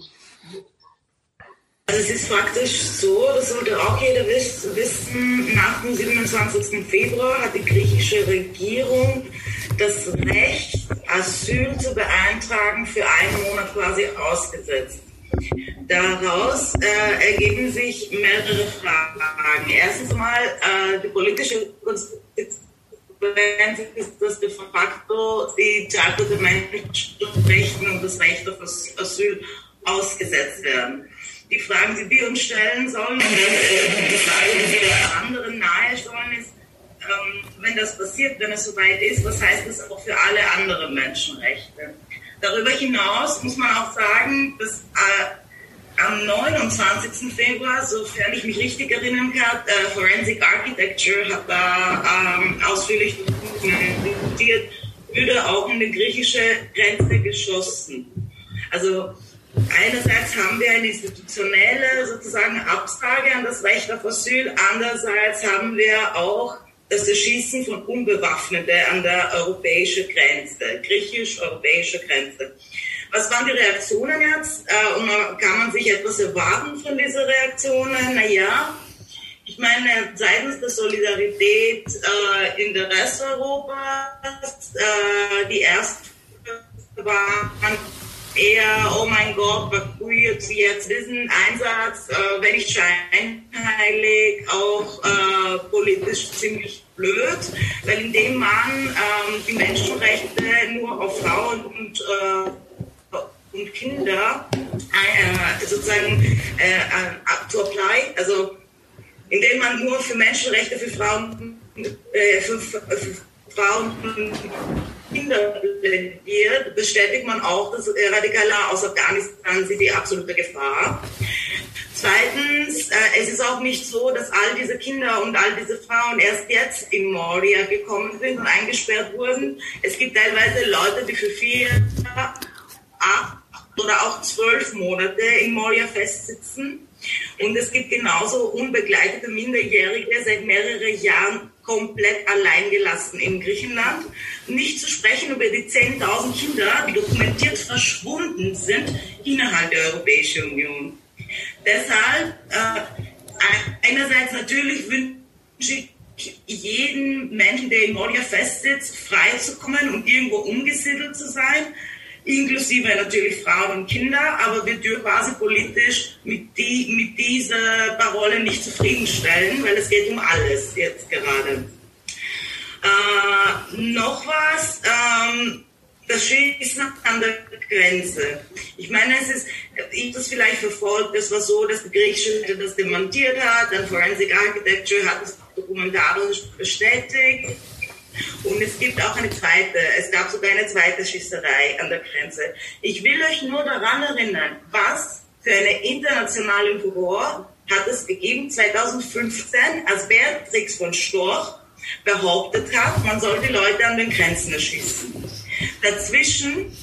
Also es ist faktisch so, das sollte auch jeder wissen, nach dem 27. Februar hat die griechische Regierung das Recht, Asyl zu beantragen, für einen Monat quasi ausgesetzt. Daraus äh, ergeben sich mehrere Fragen. Erstens mal, äh, die politische Konsequenz ist, dass de facto die Charta der Menschenrechte und das Recht auf Asyl ausgesetzt werden die Fragen, die wir uns stellen sollen, und äh, die Frage, die wir anderen nahe sollen, ist, ähm, wenn das passiert, wenn es soweit ist, was heißt das auch für alle anderen Menschenrechte? Darüber hinaus muss man auch sagen, dass äh, am 29. Februar, sofern ich mich richtig erinnern kann, äh, Forensic Architecture hat da ähm, ausführlich dokumentiert, würde auch in die griechische Grenze geschossen. Also Einerseits haben wir eine institutionelle sozusagen Absage an das Recht auf Asyl, andererseits haben wir auch das Erschießen von Unbewaffneten an der europäischen Grenze, griechisch-europäische Grenze. Was waren die Reaktionen jetzt? Äh, und kann man sich etwas erwarten von diesen Reaktionen? Naja, ich meine, seitens der Solidarität äh, in der Rest Europas, äh, die erst waren eher, oh mein Gott, was jetzt, jetzt diesen Einsatz, äh, wenn ich scheinheilig, auch äh, politisch ziemlich blöd, weil indem man ähm, die Menschenrechte nur auf Frauen und, äh, und Kinder äh, sozusagen äh, äh, to apply, also indem man nur für Menschenrechte für Frauen, äh, für, für, Frauen Kinder plädiert, bestätigt man auch, dass Radikale aus Afghanistan sind die absolute Gefahr. Zweitens, äh, es ist auch nicht so, dass all diese Kinder und all diese Frauen erst jetzt in Moria gekommen sind und eingesperrt wurden. Es gibt teilweise Leute, die für vier, acht oder auch zwölf Monate in Moria festsitzen. Und es gibt genauso unbegleitete Minderjährige seit mehreren Jahren komplett alleingelassen in Griechenland. Nicht zu sprechen über die 10.000 Kinder, die dokumentiert verschwunden sind innerhalb der Europäischen Union. Deshalb äh, einerseits natürlich wünsche ich jeden Menschen, der in Moria festsitzt, frei zu und irgendwo umgesiedelt zu sein inklusive natürlich Frauen und Kinder, aber wir dürfen quasi politisch mit, die, mit dieser Parole nicht zufriedenstellen, weil es geht um alles jetzt gerade. Äh, noch was, ähm, das Schießen an der Grenze. Ich meine, es ist, ich habe das vielleicht verfolgt, es war so, dass die griechische das demontiert hat, dann Forensic Architecture hat das dokumentarisch bestätigt und es gibt auch eine zweite, es gab sogar eine zweite Schießerei an der Grenze. Ich will euch nur daran erinnern, was für eine internationale Furore hat es gegeben 2015, als Beatrix von Storch behauptet hat, man soll die Leute an den Grenzen erschießen. Dazwischen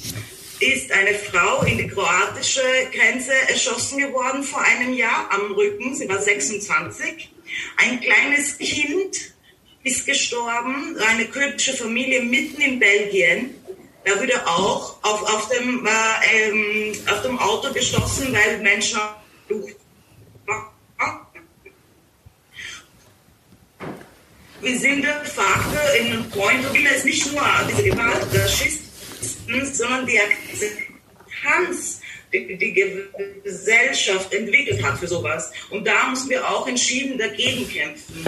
ist eine Frau in die kroatische Grenze erschossen geworden vor einem Jahr am Rücken. Sie war 26. Ein kleines Kind ist gestorben, eine kurdische Familie mitten in Belgien. Da wurde auch auf, auf, dem, äh, ähm, auf dem Auto geschossen, weil Menschen wir sind facto in einem Point, wo es nicht nur diese Gewalt der Schisten, sondern die Akzeptanz die, die Gesellschaft entwickelt hat für sowas. Und da müssen wir auch entschieden dagegen kämpfen.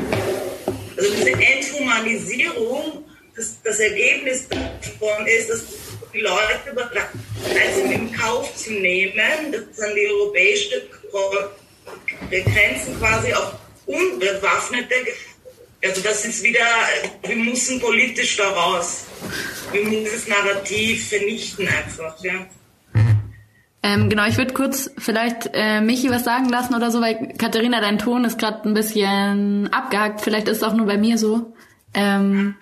Also diese Enthumanisierung, das, das Ergebnis davon ist, dass die Leute bereit sind, in Kauf zu nehmen, dass dann die europäische Grenzen quasi auf unbewaffnete, also das ist wieder, wir müssen politisch da raus. Wir müssen das Narrativ vernichten einfach, ja. Ähm, genau, ich würde kurz vielleicht äh, Michi was sagen lassen oder so, weil Katharina, dein Ton ist gerade ein bisschen abgehakt. Vielleicht ist es auch nur bei mir so. Ähm,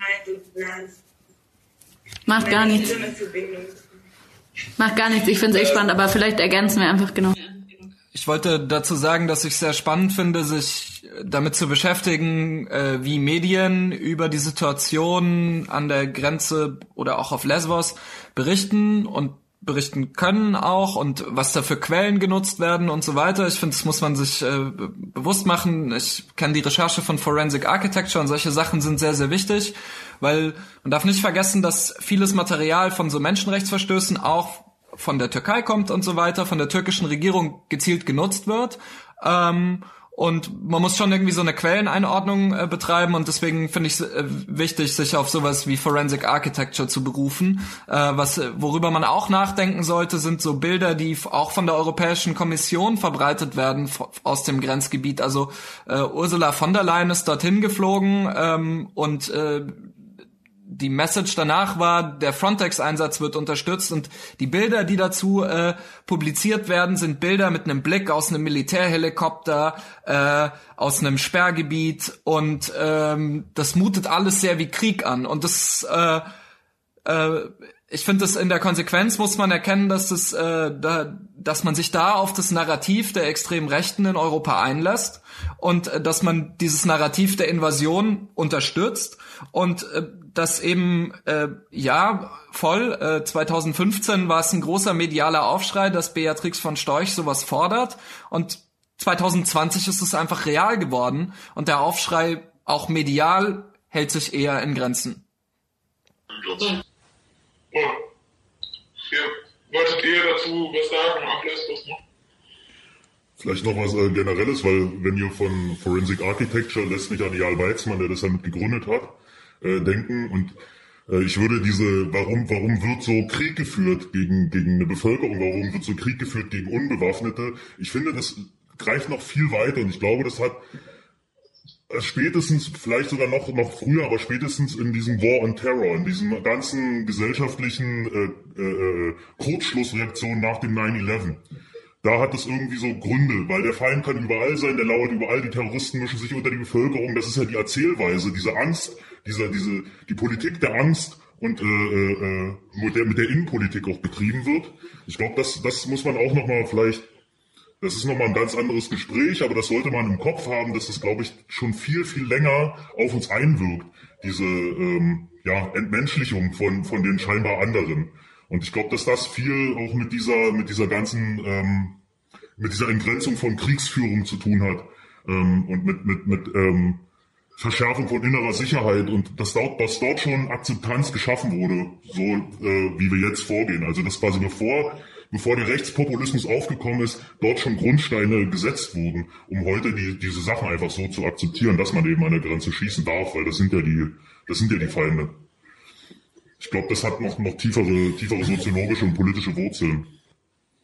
macht gar nichts. Macht gar nichts. Ich finde es echt spannend, aber vielleicht ergänzen wir einfach genau. Ich wollte dazu sagen, dass ich sehr spannend finde, sich damit zu beschäftigen, äh, wie Medien über die Situation an der Grenze oder auch auf Lesbos berichten und berichten können auch und was da für Quellen genutzt werden und so weiter. Ich finde, das muss man sich äh, bewusst machen. Ich kenne die Recherche von Forensic Architecture und solche Sachen sind sehr, sehr wichtig, weil man darf nicht vergessen, dass vieles Material von so Menschenrechtsverstößen auch von der Türkei kommt und so weiter, von der türkischen Regierung gezielt genutzt wird. Ähm, und man muss schon irgendwie so eine Quelleneinordnung äh, betreiben und deswegen finde ich es äh, wichtig, sich auf sowas wie Forensic Architecture zu berufen. Äh, was, worüber man auch nachdenken sollte, sind so Bilder, die auch von der Europäischen Kommission verbreitet werden aus dem Grenzgebiet. Also äh, Ursula von der Leyen ist dorthin geflogen ähm, und äh, die Message danach war, der Frontex-Einsatz wird unterstützt und die Bilder, die dazu äh, publiziert werden, sind Bilder mit einem Blick aus einem Militärhelikopter, äh, aus einem Sperrgebiet und ähm, das mutet alles sehr wie Krieg an und das äh, äh, ich finde, das in der Konsequenz muss man erkennen, dass das, äh, da, dass man sich da auf das Narrativ der extremen Rechten in Europa einlässt und äh, dass man dieses Narrativ der Invasion unterstützt und äh, dass eben äh, ja voll äh, 2015 war es ein großer medialer Aufschrei, dass Beatrix von Storch sowas fordert und 2020 ist es einfach real geworden und der Aufschrei auch medial hält sich eher in Grenzen. Ja. Ja. Wolltet ihr dazu was sagen, Ablass, was noch? Vielleicht noch was äh, Generelles, weil wenn ihr von Forensic Architecture lässt mich an Jarl Weizmann, der das damit gegründet hat, äh, denken und äh, ich würde diese, warum, warum wird so Krieg geführt gegen, gegen eine Bevölkerung, warum wird so Krieg geführt gegen Unbewaffnete? Ich finde, das greift noch viel weiter und ich glaube, das hat spätestens, vielleicht sogar noch, noch früher, aber spätestens in diesem War on Terror, in diesem ganzen gesellschaftlichen äh, äh, Kurzschlussreaktion nach dem 9-11. Da hat es irgendwie so Gründe, weil der Feind kann überall sein, der lauert überall, die Terroristen mischen sich unter die Bevölkerung. Das ist ja die Erzählweise, diese Angst, dieser, diese, die Politik der Angst und äh, äh, mit, der, mit der Innenpolitik auch betrieben wird. Ich glaube, das, das muss man auch nochmal vielleicht das ist nochmal ein ganz anderes Gespräch, aber das sollte man im Kopf haben, dass das, glaube ich, schon viel, viel länger auf uns einwirkt, diese ähm, ja, Entmenschlichung von, von den scheinbar anderen. Und ich glaube, dass das viel auch mit dieser, mit dieser ganzen, ähm, mit dieser Entgrenzung von Kriegsführung zu tun hat ähm, und mit, mit, mit ähm, Verschärfung von innerer Sicherheit und dass dort, dass dort schon Akzeptanz geschaffen wurde, so äh, wie wir jetzt vorgehen. Also dass quasi bevor bevor der Rechtspopulismus aufgekommen ist, dort schon Grundsteine gesetzt wurden, um heute die, diese Sachen einfach so zu akzeptieren, dass man eben an der Grenze schießen darf, weil das sind ja die, das sind ja die Feinde. Ich glaube, das hat noch, noch tiefere, tiefere soziologische und politische Wurzeln.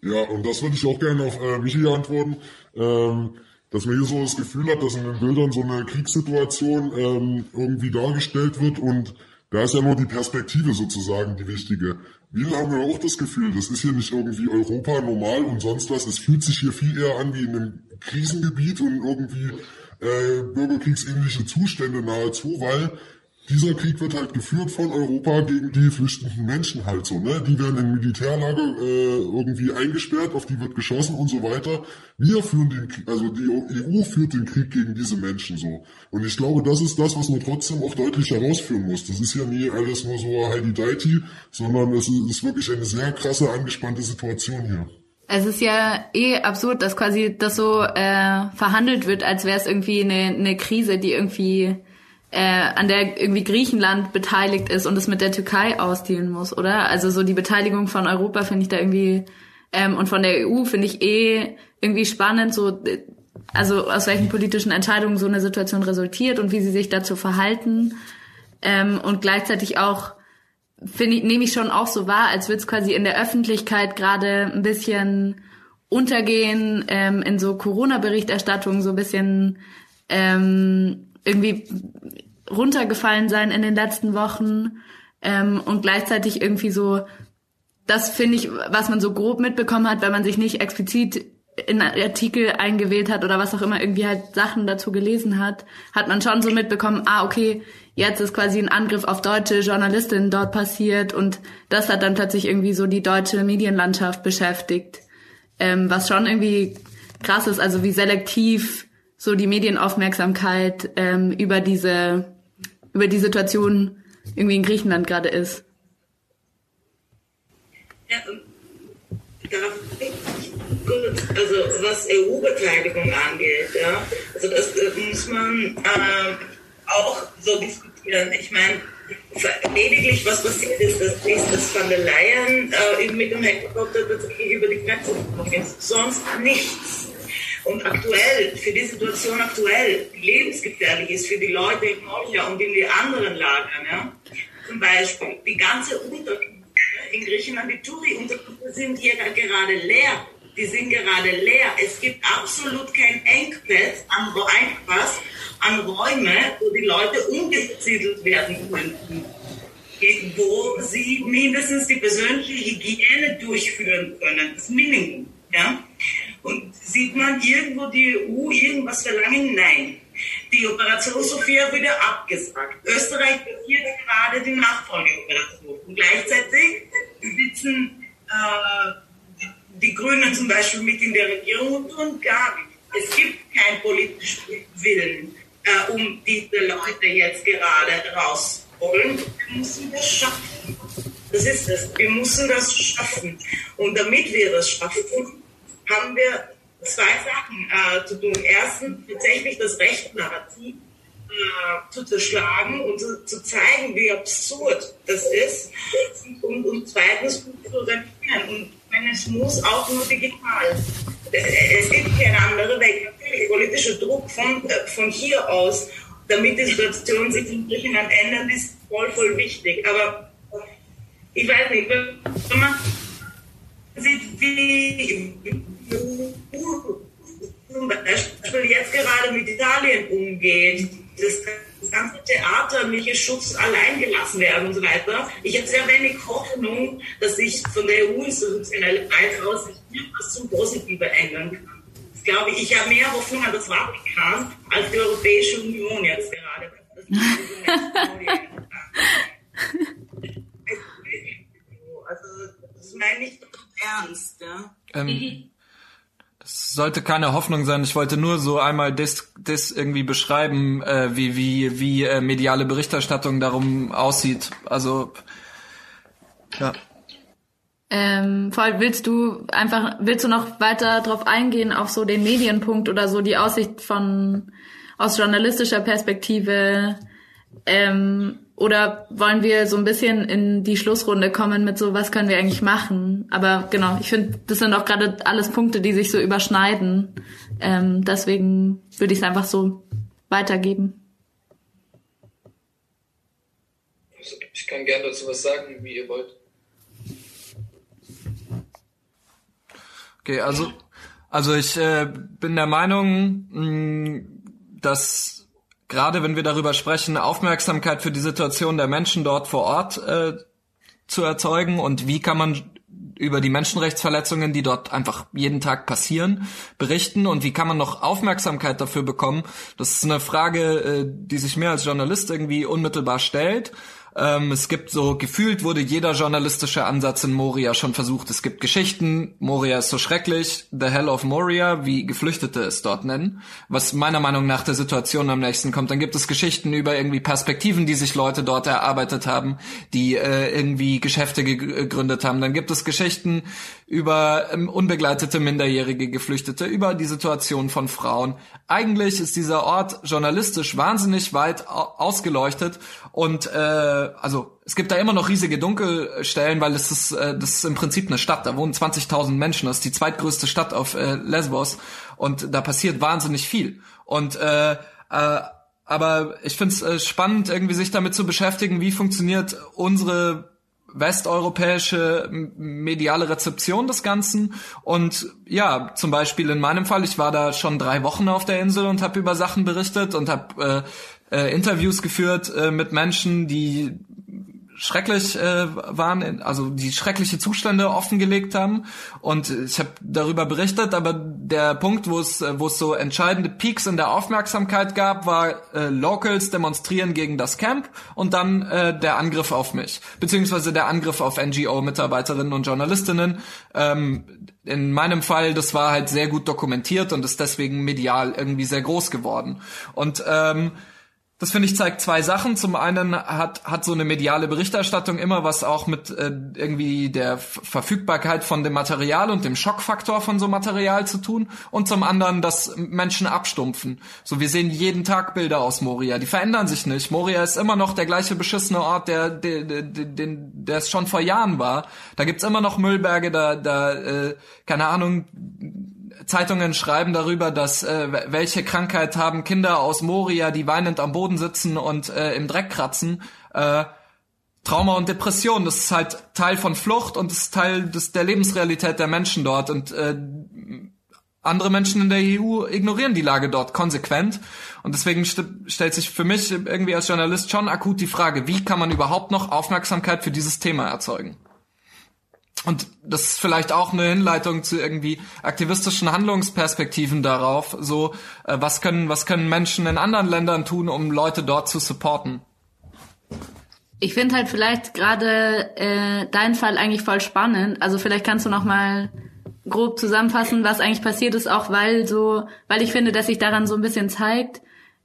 Ja, und das würde ich auch gerne auf äh, Michi antworten. Ähm, dass man hier so das Gefühl hat, dass in den Bildern so eine Kriegssituation ähm, irgendwie dargestellt wird und da ist ja nur die Perspektive sozusagen die wichtige. Wir haben ja auch das Gefühl, das ist hier nicht irgendwie Europa normal und sonst was. Es fühlt sich hier viel eher an wie in einem Krisengebiet und irgendwie äh, bürgerkriegsähnliche Zustände nahezu, weil dieser Krieg wird halt geführt von Europa gegen die flüchtenden Menschen halt so, ne? Die werden in Militärlager äh, irgendwie eingesperrt, auf die wird geschossen und so weiter. Wir führen den also die EU führt den Krieg gegen diese Menschen so. Und ich glaube, das ist das, was man trotzdem auch deutlich herausführen muss. Das ist ja nie alles nur so Heidi Deiti, sondern es ist wirklich eine sehr krasse, angespannte Situation hier. Es ist ja eh absurd, dass quasi das so äh, verhandelt wird, als wäre es irgendwie eine, eine Krise, die irgendwie äh, an der irgendwie Griechenland beteiligt ist und es mit der Türkei ausdealen muss, oder? Also so die Beteiligung von Europa finde ich da irgendwie Ähm, und von der EU finde ich eh irgendwie spannend, so also aus welchen politischen Entscheidungen so eine Situation resultiert und wie sie sich dazu verhalten. Ähm, und gleichzeitig auch finde ich, nehme ich schon auch so wahr, als würde es quasi in der Öffentlichkeit gerade ein bisschen untergehen, ähm, in so Corona-Berichterstattung so ein bisschen ähm, irgendwie runtergefallen sein in den letzten Wochen ähm, und gleichzeitig irgendwie so, das finde ich, was man so grob mitbekommen hat, wenn man sich nicht explizit in Artikel eingewählt hat oder was auch immer, irgendwie halt Sachen dazu gelesen hat, hat man schon so mitbekommen, ah, okay, jetzt ist quasi ein Angriff auf deutsche Journalistinnen dort passiert und das hat dann plötzlich irgendwie so die deutsche Medienlandschaft beschäftigt. Ähm, was schon irgendwie krass ist, also wie selektiv so die Medienaufmerksamkeit ähm, über diese, über die Situation irgendwie in Griechenland gerade ist. Ja, Gut, also was EU-Beteiligung angeht, ja, also das äh, muss man äh, auch so diskutieren. Ich meine, lediglich was passiert ist, dass, dass Van der Leyen äh, mit dem Helikopter über die Grenze geflogen ist. Sonst nichts. Und aktuell, für die Situation aktuell, lebensgefährlich ist für die Leute in Moria und in die anderen Lagern, ja, zum Beispiel die ganze Unterkünfte in Griechenland, die Touri-Unterkünfte sind hier gerade leer. Die sind gerade leer. Es gibt absolut kein Engpass an, Engpass an Räume, wo die Leute umgesiedelt werden könnten wo sie mindestens die persönliche Hygiene durchführen können, das Minimum. Ja? Und sieht man irgendwo die EU irgendwas verlangen? Nein. Die Operation Sophia wurde abgesagt. Österreich passiert gerade die Nachfolgeoperation. Und gleichzeitig sitzen äh, die Grünen zum Beispiel mit in der Regierung und tun gar nichts. Es gibt keinen politischen Willen, äh, um diese Leute jetzt gerade rausholen. Wir müssen das schaffen. Das ist es. Wir müssen das schaffen. Und damit wir das schaffen, haben wir zwei Sachen äh, zu tun. Erstens tatsächlich das Rechtnarrativ äh, zu zerschlagen und zu, zu, zeigen, wie absurd das ist. Und, und zweitens zu reagieren. Und wenn es muss, auch nur digital. Es gibt keine andere Weg. Natürlich, politischer Druck von, äh, von hier aus, damit die Situation sich in Griechenland ändert, ist voll, voll wichtig. Aber ich weiß nicht, wenn man sieht, wie zum Beispiel jetzt gerade mit Italien umgeht, das, das ganze Theater, welche Schutz allein gelassen werden und so weiter. Ich habe sehr wenig Hoffnung, dass sich von der EU-institutionellen Seite aus etwas zum Positiven ändern kann. Ich glaube, ich habe mehr Hoffnung an das Vatikan als die Europäische Union jetzt gerade. <laughs> also, das meine ich doch ernst, ja. Ähm, das <laughs> sollte keine Hoffnung sein. Ich wollte nur so einmal das, das irgendwie beschreiben, äh, wie, wie, wie äh, mediale Berichterstattung darum aussieht. Also, ja. Ähm, voll, willst du einfach, willst du noch weiter drauf eingehen, auf so den Medienpunkt oder so die Aussicht von, aus journalistischer Perspektive, ähm, oder wollen wir so ein bisschen in die Schlussrunde kommen mit so, was können wir eigentlich machen? Aber genau, ich finde, das sind auch gerade alles Punkte, die sich so überschneiden. Ähm, deswegen würde ich es einfach so weitergeben. Ich kann gerne dazu was sagen, wie ihr wollt. Okay, also, also ich äh, bin der Meinung, mh, dass gerade wenn wir darüber sprechen, Aufmerksamkeit für die Situation der Menschen dort vor Ort äh, zu erzeugen und wie kann man über die Menschenrechtsverletzungen, die dort einfach jeden Tag passieren, berichten und wie kann man noch Aufmerksamkeit dafür bekommen? Das ist eine Frage, äh, die sich mir als Journalist irgendwie unmittelbar stellt ähm, es gibt so, gefühlt wurde jeder journalistische Ansatz in Moria schon versucht. Es gibt Geschichten, Moria ist so schrecklich, The Hell of Moria, wie Geflüchtete es dort nennen, was meiner Meinung nach der Situation am nächsten kommt. Dann gibt es Geschichten über irgendwie Perspektiven, die sich Leute dort erarbeitet haben, die äh, irgendwie Geschäfte gegründet haben. Dann gibt es Geschichten über ähm, unbegleitete minderjährige Geflüchtete, über die Situation von Frauen. Eigentlich ist dieser Ort journalistisch wahnsinnig weit ausgeleuchtet und äh, also es gibt da immer noch riesige Dunkelstellen, weil es ist äh, das ist im Prinzip eine Stadt. Da wohnen 20.000 Menschen. Das ist die zweitgrößte Stadt auf äh, Lesbos und da passiert wahnsinnig viel. Und äh, äh, aber ich finde es äh, spannend, irgendwie sich damit zu beschäftigen, wie funktioniert unsere westeuropäische mediale Rezeption des Ganzen. Und ja, zum Beispiel in meinem Fall, ich war da schon drei Wochen auf der Insel und habe über Sachen berichtet und habe äh, äh, Interviews geführt äh, mit Menschen, die schrecklich äh, waren, also die schreckliche Zustände offengelegt haben. Und ich habe darüber berichtet, aber der Punkt, wo es, wo es so entscheidende Peaks in der Aufmerksamkeit gab, war äh, Locals demonstrieren gegen das Camp und dann äh, der Angriff auf mich, beziehungsweise der Angriff auf NGO-Mitarbeiterinnen und Journalistinnen. Ähm, in meinem Fall, das war halt sehr gut dokumentiert und ist deswegen medial irgendwie sehr groß geworden. Und ähm, das finde ich zeigt zwei Sachen. Zum einen hat hat so eine mediale Berichterstattung immer was auch mit äh, irgendwie der Verfügbarkeit von dem Material und dem Schockfaktor von so Material zu tun und zum anderen, dass Menschen abstumpfen. So wir sehen jeden Tag Bilder aus Moria, die verändern sich nicht. Moria ist immer noch der gleiche beschissene Ort, der der der, der, der es schon vor Jahren war. Da gibt's immer noch Müllberge, da da äh, keine Ahnung Zeitungen schreiben darüber, dass äh, welche Krankheit haben Kinder aus Moria, die weinend am Boden sitzen und äh, im Dreck kratzen. Äh, Trauma und Depression, das ist halt Teil von Flucht und das ist Teil des, der Lebensrealität der Menschen dort. Und äh, andere Menschen in der EU ignorieren die Lage dort konsequent. Und deswegen st stellt sich für mich irgendwie als Journalist schon akut die Frage, wie kann man überhaupt noch Aufmerksamkeit für dieses Thema erzeugen? Und das ist vielleicht auch eine Hinleitung zu irgendwie aktivistischen Handlungsperspektiven darauf. So, äh, was können, was können Menschen in anderen Ländern tun, um Leute dort zu supporten? Ich finde halt vielleicht gerade äh, dein Fall eigentlich voll spannend. Also vielleicht kannst du noch mal grob zusammenfassen, was eigentlich passiert ist, auch weil so, weil ich finde, dass sich daran so ein bisschen zeigt,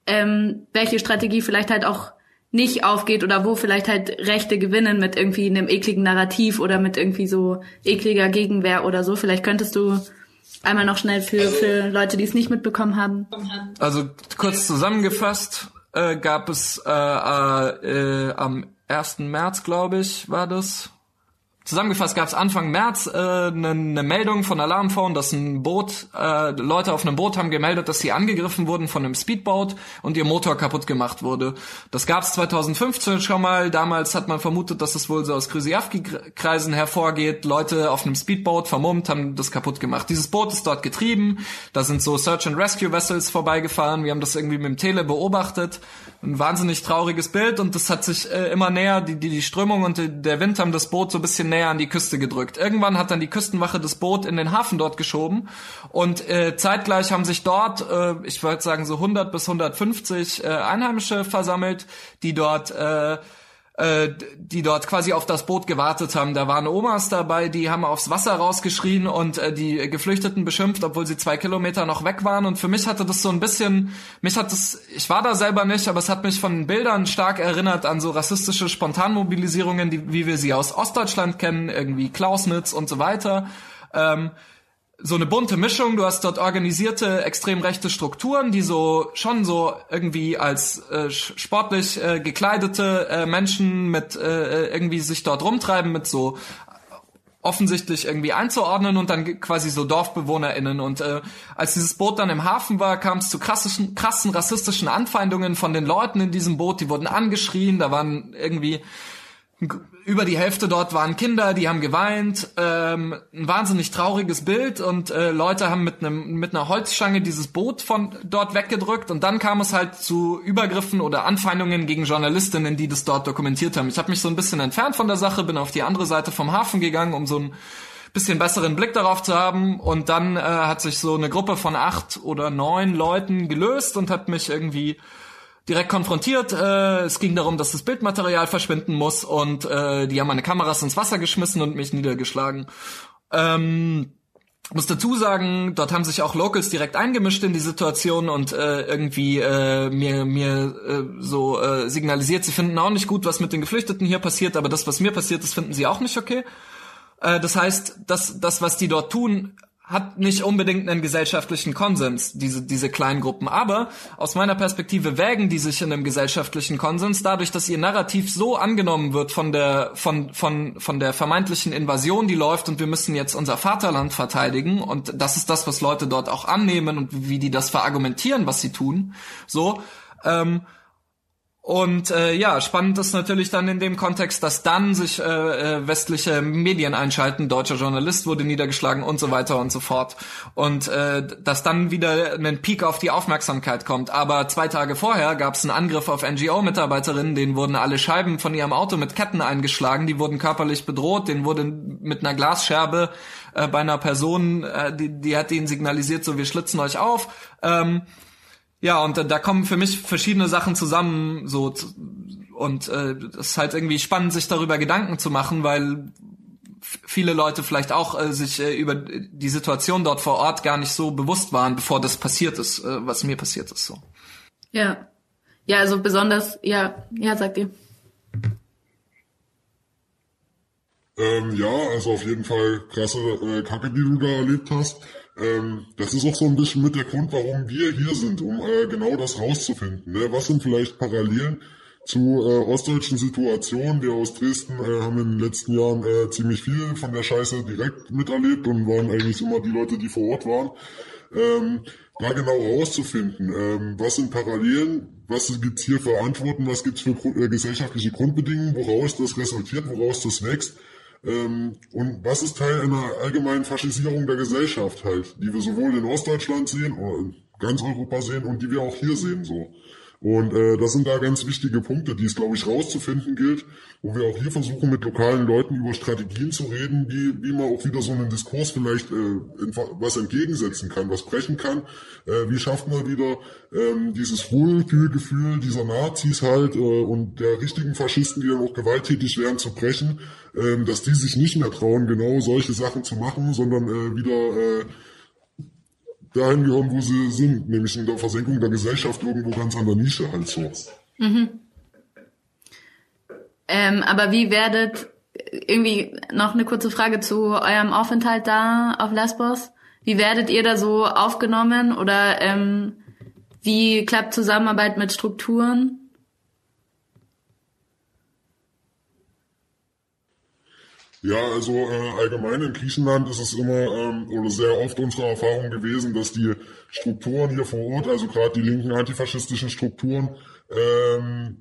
ähm, welche Strategie vielleicht halt auch nicht aufgeht oder wo vielleicht halt Rechte gewinnen mit irgendwie einem ekligen Narrativ oder mit irgendwie so ekliger Gegenwehr oder so. Vielleicht könntest du einmal noch schnell für, für Leute, die es nicht mitbekommen haben. Also kurz zusammengefasst äh, gab es äh, äh, äh am 1. März, glaube ich, war das, Zusammengefasst gab es Anfang März äh, eine ne Meldung von Alarmphone, dass ein Boot, äh, Leute auf einem Boot haben gemeldet, dass sie angegriffen wurden von einem Speedboat und ihr Motor kaputt gemacht wurde. Das gab es 2015 schon mal. Damals hat man vermutet, dass es wohl so aus Krzyjawki-Kreisen hervorgeht. Leute auf einem Speedboat vermummt haben das kaputt gemacht. Dieses Boot ist dort getrieben. Da sind so Search and Rescue Vessels vorbeigefahren. Wir haben das irgendwie mit dem Tele beobachtet ein wahnsinnig trauriges Bild und das hat sich äh, immer näher, die, die, die Strömung und der Wind haben das Boot so ein bisschen näher an die Küste gedrückt. Irgendwann hat dann die Küstenwache das Boot in den Hafen dort geschoben und äh, zeitgleich haben sich dort, äh, ich würde sagen so 100 bis 150 äh, Einheimische versammelt, die dort äh, äh, die dort quasi auf das Boot gewartet haben. Da waren Omas dabei, die haben aufs Wasser rausgeschrien und äh, die Geflüchteten beschimpft, obwohl sie zwei Kilometer noch weg waren. Und für mich hatte das so ein bisschen, mich hat das, ich war da selber nicht, aber es hat mich von Bildern stark erinnert an so rassistische Spontanmobilisierungen, die, wie wir sie aus Ostdeutschland kennen, irgendwie Klausnitz und so weiter. Ähm, so eine bunte Mischung. Du hast dort organisierte extrem rechte Strukturen, die so schon so irgendwie als äh, sportlich äh, gekleidete äh, Menschen mit äh, irgendwie sich dort rumtreiben mit so offensichtlich irgendwie einzuordnen und dann quasi so DorfbewohnerInnen. Und äh, als dieses Boot dann im Hafen war, kam es zu krassen, krassen rassistischen Anfeindungen von den Leuten in diesem Boot. Die wurden angeschrien, da waren irgendwie über die Hälfte dort waren Kinder, die haben geweint, ähm, ein wahnsinnig trauriges Bild und äh, Leute haben mit einem mit einer Holzstange dieses Boot von dort weggedrückt und dann kam es halt zu Übergriffen oder Anfeindungen gegen Journalistinnen, die das dort dokumentiert haben. Ich habe mich so ein bisschen entfernt von der Sache, bin auf die andere Seite vom Hafen gegangen, um so ein bisschen besseren Blick darauf zu haben und dann äh, hat sich so eine Gruppe von acht oder neun Leuten gelöst und hat mich irgendwie direkt konfrontiert. Äh, es ging darum, dass das Bildmaterial verschwinden muss und äh, die haben meine Kameras ins Wasser geschmissen und mich niedergeschlagen. Ähm, muss dazu sagen, dort haben sich auch Locals direkt eingemischt in die Situation und äh, irgendwie äh, mir mir äh, so äh, signalisiert, sie finden auch nicht gut, was mit den Geflüchteten hier passiert, aber das, was mir passiert ist, finden sie auch nicht okay. Äh, das heißt, das, das, was die dort tun, hat nicht unbedingt einen gesellschaftlichen Konsens, diese, diese kleinen Gruppen. Aber aus meiner Perspektive wägen die sich in einem gesellschaftlichen Konsens dadurch, dass ihr Narrativ so angenommen wird von der, von, von, von der vermeintlichen Invasion, die läuft und wir müssen jetzt unser Vaterland verteidigen. Und das ist das, was Leute dort auch annehmen und wie die das verargumentieren, was sie tun. So. Ähm, und äh, ja, spannend ist natürlich dann in dem Kontext, dass dann sich äh, äh, westliche Medien einschalten, deutscher Journalist wurde niedergeschlagen und so weiter und so fort. Und äh, dass dann wieder ein Peak auf die Aufmerksamkeit kommt. Aber zwei Tage vorher gab es einen Angriff auf NGO-Mitarbeiterinnen, denen wurden alle Scheiben von ihrem Auto mit Ketten eingeschlagen, die wurden körperlich bedroht, denen wurde mit einer Glasscherbe äh, bei einer Person, äh, die, die hat ihnen signalisiert, so wir schlitzen euch auf. Ähm, ja, und da, da kommen für mich verschiedene Sachen zusammen, so und äh, das ist halt irgendwie spannend, sich darüber Gedanken zu machen, weil viele Leute vielleicht auch äh, sich äh, über die Situation dort vor Ort gar nicht so bewusst waren, bevor das passiert ist, äh, was mir passiert ist. So. Ja, ja, also besonders, ja, ja, sagt ihr. Ähm, ja, also auf jeden Fall krasse äh, Kacke, die du da erlebt hast. Ähm, das ist auch so ein bisschen mit der Grund, warum wir hier sind, um äh, genau das rauszufinden. Ne? Was sind vielleicht Parallelen zu äh, ostdeutschen Situationen? Wir aus Dresden äh, haben in den letzten Jahren äh, ziemlich viel von der Scheiße direkt miterlebt und waren eigentlich immer die Leute, die vor Ort waren. Ähm, da genau rauszufinden, ähm, was sind Parallelen, was gibt's hier für Antworten, was gibt's für äh, gesellschaftliche Grundbedingungen, woraus das resultiert, woraus das wächst ähm, und was ist Teil einer allgemeinen Faschisierung der Gesellschaft halt, die wir sowohl in Ostdeutschland sehen oder in ganz Europa sehen und die wir auch hier sehen so. Und äh, das sind da ganz wichtige Punkte, die es, glaube ich, rauszufinden gilt, wo wir auch hier versuchen, mit lokalen Leuten über Strategien zu reden, wie, wie man auch wieder so einen Diskurs vielleicht äh, was entgegensetzen kann, was brechen kann. Äh, wie schafft man wieder ähm, dieses Wohlfühlgefühl dieser Nazis halt äh, und der richtigen Faschisten, die dann auch gewalttätig werden, zu brechen, äh, dass die sich nicht mehr trauen, genau solche Sachen zu machen, sondern äh, wieder... Äh, dahin gehören, wo sie sind, nämlich in der Versenkung der Gesellschaft irgendwo ganz an der Nische halt so. Mhm. Ähm, aber wie werdet, irgendwie noch eine kurze Frage zu eurem Aufenthalt da auf Lesbos. Wie werdet ihr da so aufgenommen oder ähm, wie klappt Zusammenarbeit mit Strukturen? Ja, also äh, allgemein in Griechenland ist es immer ähm, oder sehr oft unsere Erfahrung gewesen, dass die Strukturen hier vor Ort, also gerade die linken antifaschistischen Strukturen, ähm,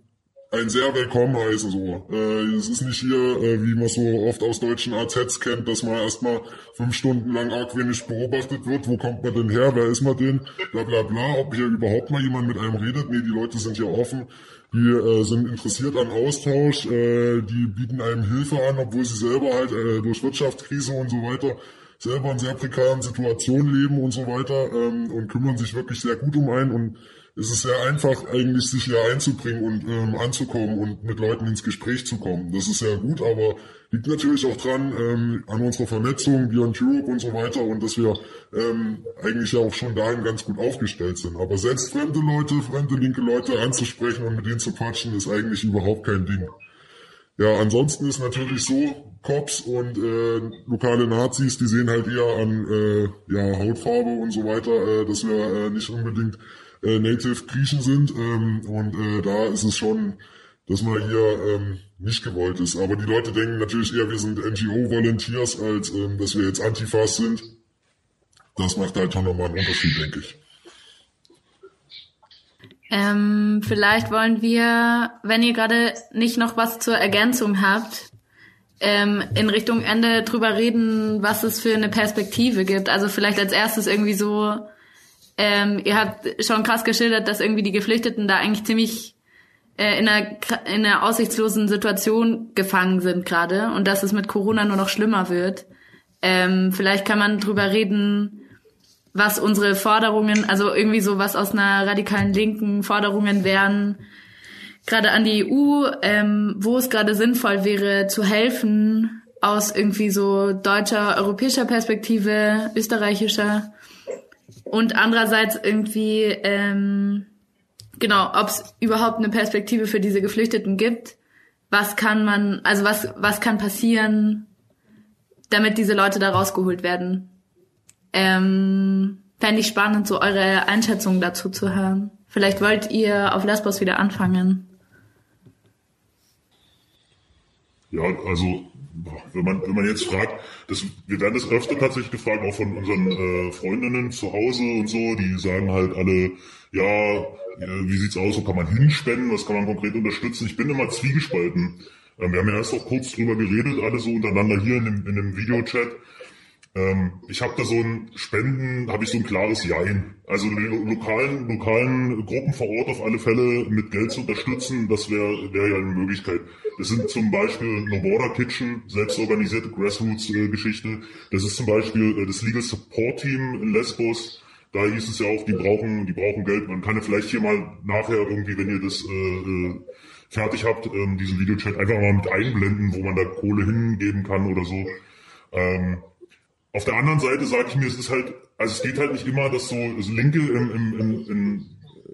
ein sehr willkommen heißen so. Äh, es ist nicht hier, äh, wie man so oft aus deutschen AZs kennt, dass man erstmal fünf Stunden lang argwöhnisch beobachtet wird. Wo kommt man denn her? Wer ist man denn? Bla bla bla. Ob hier überhaupt mal jemand mit einem redet? Nee, die Leute sind hier offen. Die äh, sind interessiert an Austausch, äh, die bieten einem Hilfe an, obwohl sie selber halt äh, durch Wirtschaftskrise und so weiter selber in sehr prekären Situationen leben und so weiter ähm, und kümmern sich wirklich sehr gut um einen. Und es ist sehr einfach eigentlich sich hier einzubringen und ähm, anzukommen und mit Leuten ins Gespräch zu kommen. Das ist sehr gut, aber liegt natürlich auch dran ähm, an unserer Vernetzung, Beyond Europe und so weiter und dass wir ähm, eigentlich ja auch schon dahin ganz gut aufgestellt sind. Aber selbst fremde Leute, fremde linke Leute anzusprechen und mit denen zu quatschen, ist eigentlich überhaupt kein Ding. Ja, ansonsten ist natürlich so, Cops und äh, lokale Nazis, die sehen halt eher an äh, ja, Hautfarbe und so weiter, äh, dass wir äh, nicht unbedingt äh, Native Griechen sind. Ähm, und äh, da ist es schon, dass man hier ähm, nicht gewollt ist. Aber die Leute denken natürlich eher, wir sind NGO-Volunteers, als ähm, dass wir jetzt Antifas sind. Das macht halt schon nochmal einen Unterschied, denke ich. Ähm, vielleicht wollen wir, wenn ihr gerade nicht noch was zur Ergänzung habt, ähm, in Richtung Ende drüber reden, was es für eine Perspektive gibt. Also vielleicht als erstes irgendwie so, ähm, ihr habt schon krass geschildert, dass irgendwie die Geflüchteten da eigentlich ziemlich äh, in, einer, in einer aussichtslosen Situation gefangen sind gerade und dass es mit Corona nur noch schlimmer wird. Ähm, vielleicht kann man drüber reden, was unsere Forderungen, also irgendwie so was aus einer radikalen linken Forderungen wären, gerade an die EU, ähm, wo es gerade sinnvoll wäre zu helfen aus irgendwie so deutscher, europäischer Perspektive, österreichischer und andererseits irgendwie ähm, genau, ob es überhaupt eine Perspektive für diese Geflüchteten gibt. Was kann man, also was was kann passieren, damit diese Leute da rausgeholt werden. Ähm, Fände ich spannend, so eure Einschätzung dazu zu hören. Vielleicht wollt ihr auf Lesbos wieder anfangen. Ja, also wenn man, wenn man jetzt fragt, das, wir werden das öfter tatsächlich gefragt, auch von unseren äh, Freundinnen zu Hause und so, die sagen halt alle, ja, äh, wie sieht's aus, wo kann man hinspenden, was kann man konkret unterstützen? Ich bin immer zwiegespalten. Ähm, wir haben ja erst auch kurz drüber geredet, alle so untereinander hier in dem, in dem Videochat. Ähm, ich habe da so ein Spenden, habe ich so ein klares Jein. Also lokalen, lokalen Gruppen vor Ort auf alle Fälle mit Geld zu unterstützen, das wäre wär ja eine Möglichkeit. Das sind zum Beispiel No Border Kitchen, selbstorganisierte Grassroots-Geschichte. Das ist zum Beispiel äh, das Legal Support Team in Lesbos. Da hieß es ja auch, die brauchen, die brauchen Geld. Man kann ja vielleicht hier mal nachher irgendwie, wenn ihr das äh, äh fertig habt, ähm, diesen Videochat einfach mal mit einblenden, wo man da Kohle hingeben kann oder so. Ähm, auf der anderen Seite sage ich mir, es ist halt, also es geht halt nicht immer, dass so das Linke im, im, im, im,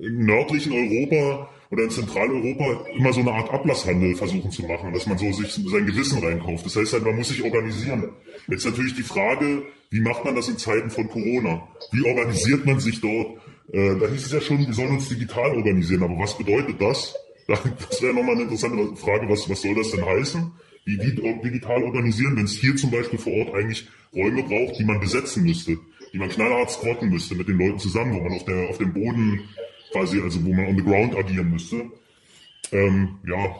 im nördlichen Europa oder in Zentraleuropa immer so eine Art Ablasshandel versuchen zu machen, dass man so sich sein Gewissen reinkauft. Das heißt halt, man muss sich organisieren. Jetzt natürlich die Frage, wie macht man das in Zeiten von Corona? Wie organisiert man sich dort? Äh, da hieß es ja schon, wir sollen uns digital organisieren. Aber was bedeutet das? <laughs> Das wäre nochmal eine interessante Frage, was, was soll das denn heißen? Wie digital organisieren, wenn es hier zum Beispiel vor Ort eigentlich Räume braucht, die man besetzen müsste, die man knallhart squatten müsste mit den Leuten zusammen, wo man auf, der, auf dem Boden quasi, also wo man on the ground agieren müsste. Ähm, ja,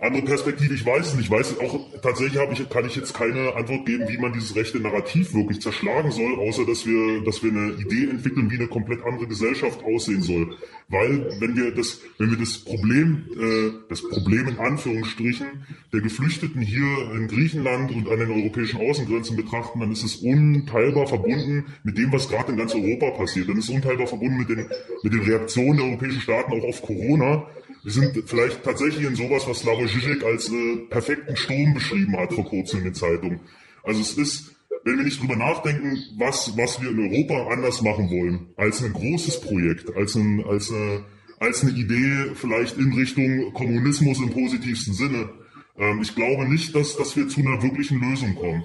andere Perspektive, ich weiß nicht. Ich weiß auch, tatsächlich habe ich, kann ich jetzt keine Antwort geben, wie man dieses rechte Narrativ wirklich zerschlagen soll, außer dass wir, dass wir eine Idee entwickeln, wie eine komplett andere Gesellschaft aussehen soll. Weil, wenn wir das, wenn wir das Problem, äh, das Problem in Anführungsstrichen der Geflüchteten hier in Griechenland und an den europäischen Außengrenzen betrachten, dann ist es unteilbar verbunden mit dem, was gerade in ganz Europa passiert. Dann ist es unteilbar verbunden mit den, mit den Reaktionen der europäischen Staaten auch auf Corona wir sind vielleicht tatsächlich in sowas, was Slavoj Žižek als äh, perfekten Sturm beschrieben hat vor kurzem in der Zeitung. Also es ist, wenn wir nicht drüber nachdenken, was, was wir in Europa anders machen wollen, als ein großes Projekt, als, ein, als, eine, als eine Idee vielleicht in Richtung Kommunismus im positivsten Sinne. Ähm, ich glaube nicht, dass, dass wir zu einer wirklichen Lösung kommen.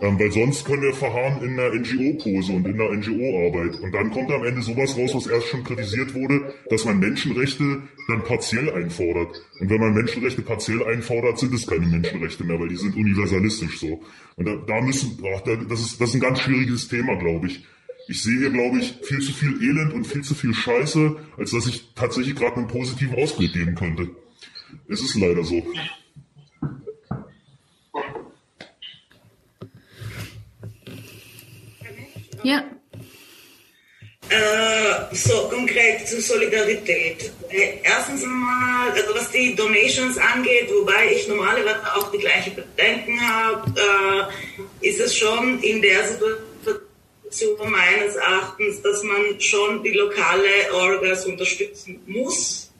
Ähm, weil sonst können wir verharren in einer NGO-Pose und in einer NGO-Arbeit. Und dann kommt am Ende sowas raus, was erst schon kritisiert wurde, dass man Menschenrechte dann partiell einfordert. Und wenn man Menschenrechte partiell einfordert, sind es keine Menschenrechte mehr, weil die sind universalistisch so. Und da, da müssen, ach, das, ist, das ist ein ganz schwieriges Thema, glaube ich. Ich sehe hier, glaube ich, viel zu viel Elend und viel zu viel Scheiße, als dass ich tatsächlich gerade einen positiven Ausblick geben könnte. Es ist leider so. Ja. Äh, so, konkret zur Solidarität. Äh, erstens einmal, also was die Donations angeht, wobei ich normalerweise auch die gleichen Bedenken habe, äh, ist es schon in der Situation meines Erachtens, dass man schon die lokale Orgas unterstützen muss.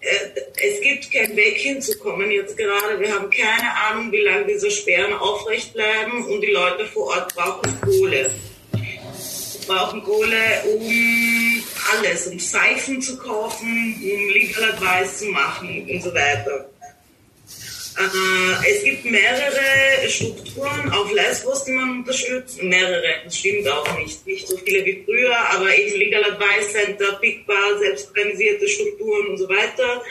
Äh, es gibt keinen Weg hinzukommen jetzt gerade. Wir haben keine Ahnung, wie lange diese Sperren aufrecht bleiben und die Leute vor Ort brauchen Kohle brauchen Kohle, um alles, um Seifen zu kaufen, um Legal Advice zu machen und so weiter. Äh, es gibt mehrere Strukturen auf Lesbos, die man unterstützt. Mehrere, das stimmt auch nicht. Nicht so viele wie früher, aber eben Legal Advice Center, PICBA, selbstorganisierte Strukturen und so weiter.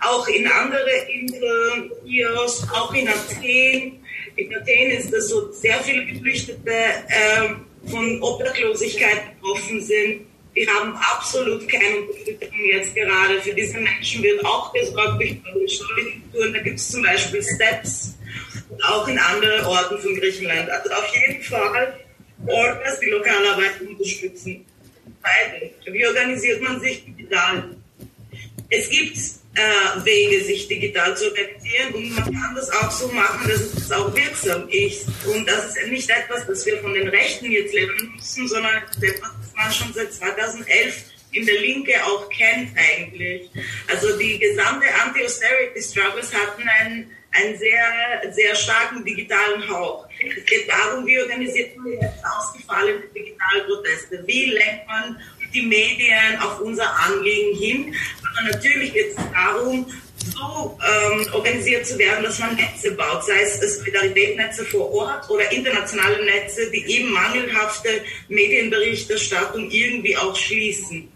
Auch in andere Inseln, Ios, auch in Athen. In Athen ist es so sehr viele Geflüchtete. Äh, von Obdachlosigkeit betroffen sind. Die haben absolut keine Unterstützung jetzt gerade. Für diese Menschen wird auch gesorgt durch Strukturen. Da gibt es zum Beispiel Steps und auch in anderen Orten von Griechenland. Also auf jeden Fall Orgas, die Lokalarbeit unterstützen. Wie organisiert man sich digital? Es gibt äh, Wege, sich digital zu organisieren. Und man kann das auch so machen, dass es auch wirksam ist. Und das ist nicht etwas, das wir von den Rechten jetzt lernen müssen, sondern etwas, das man schon seit 2011 in der Linke auch kennt eigentlich. Also die gesamte Anti-Austerity-Struggles hatten einen, einen sehr, sehr starken digitalen Hauch. Es geht darum, wie organisiert man jetzt ausgefallene Digitalproteste? Wie lenkt man die Medien auf unser Anliegen hin. Aber natürlich geht es darum, so ähm, organisiert zu werden, dass man Netze baut, sei es Solidaritätsnetze vor Ort oder internationale Netze, die eben mangelhafte Medienberichterstattung irgendwie auch schließen.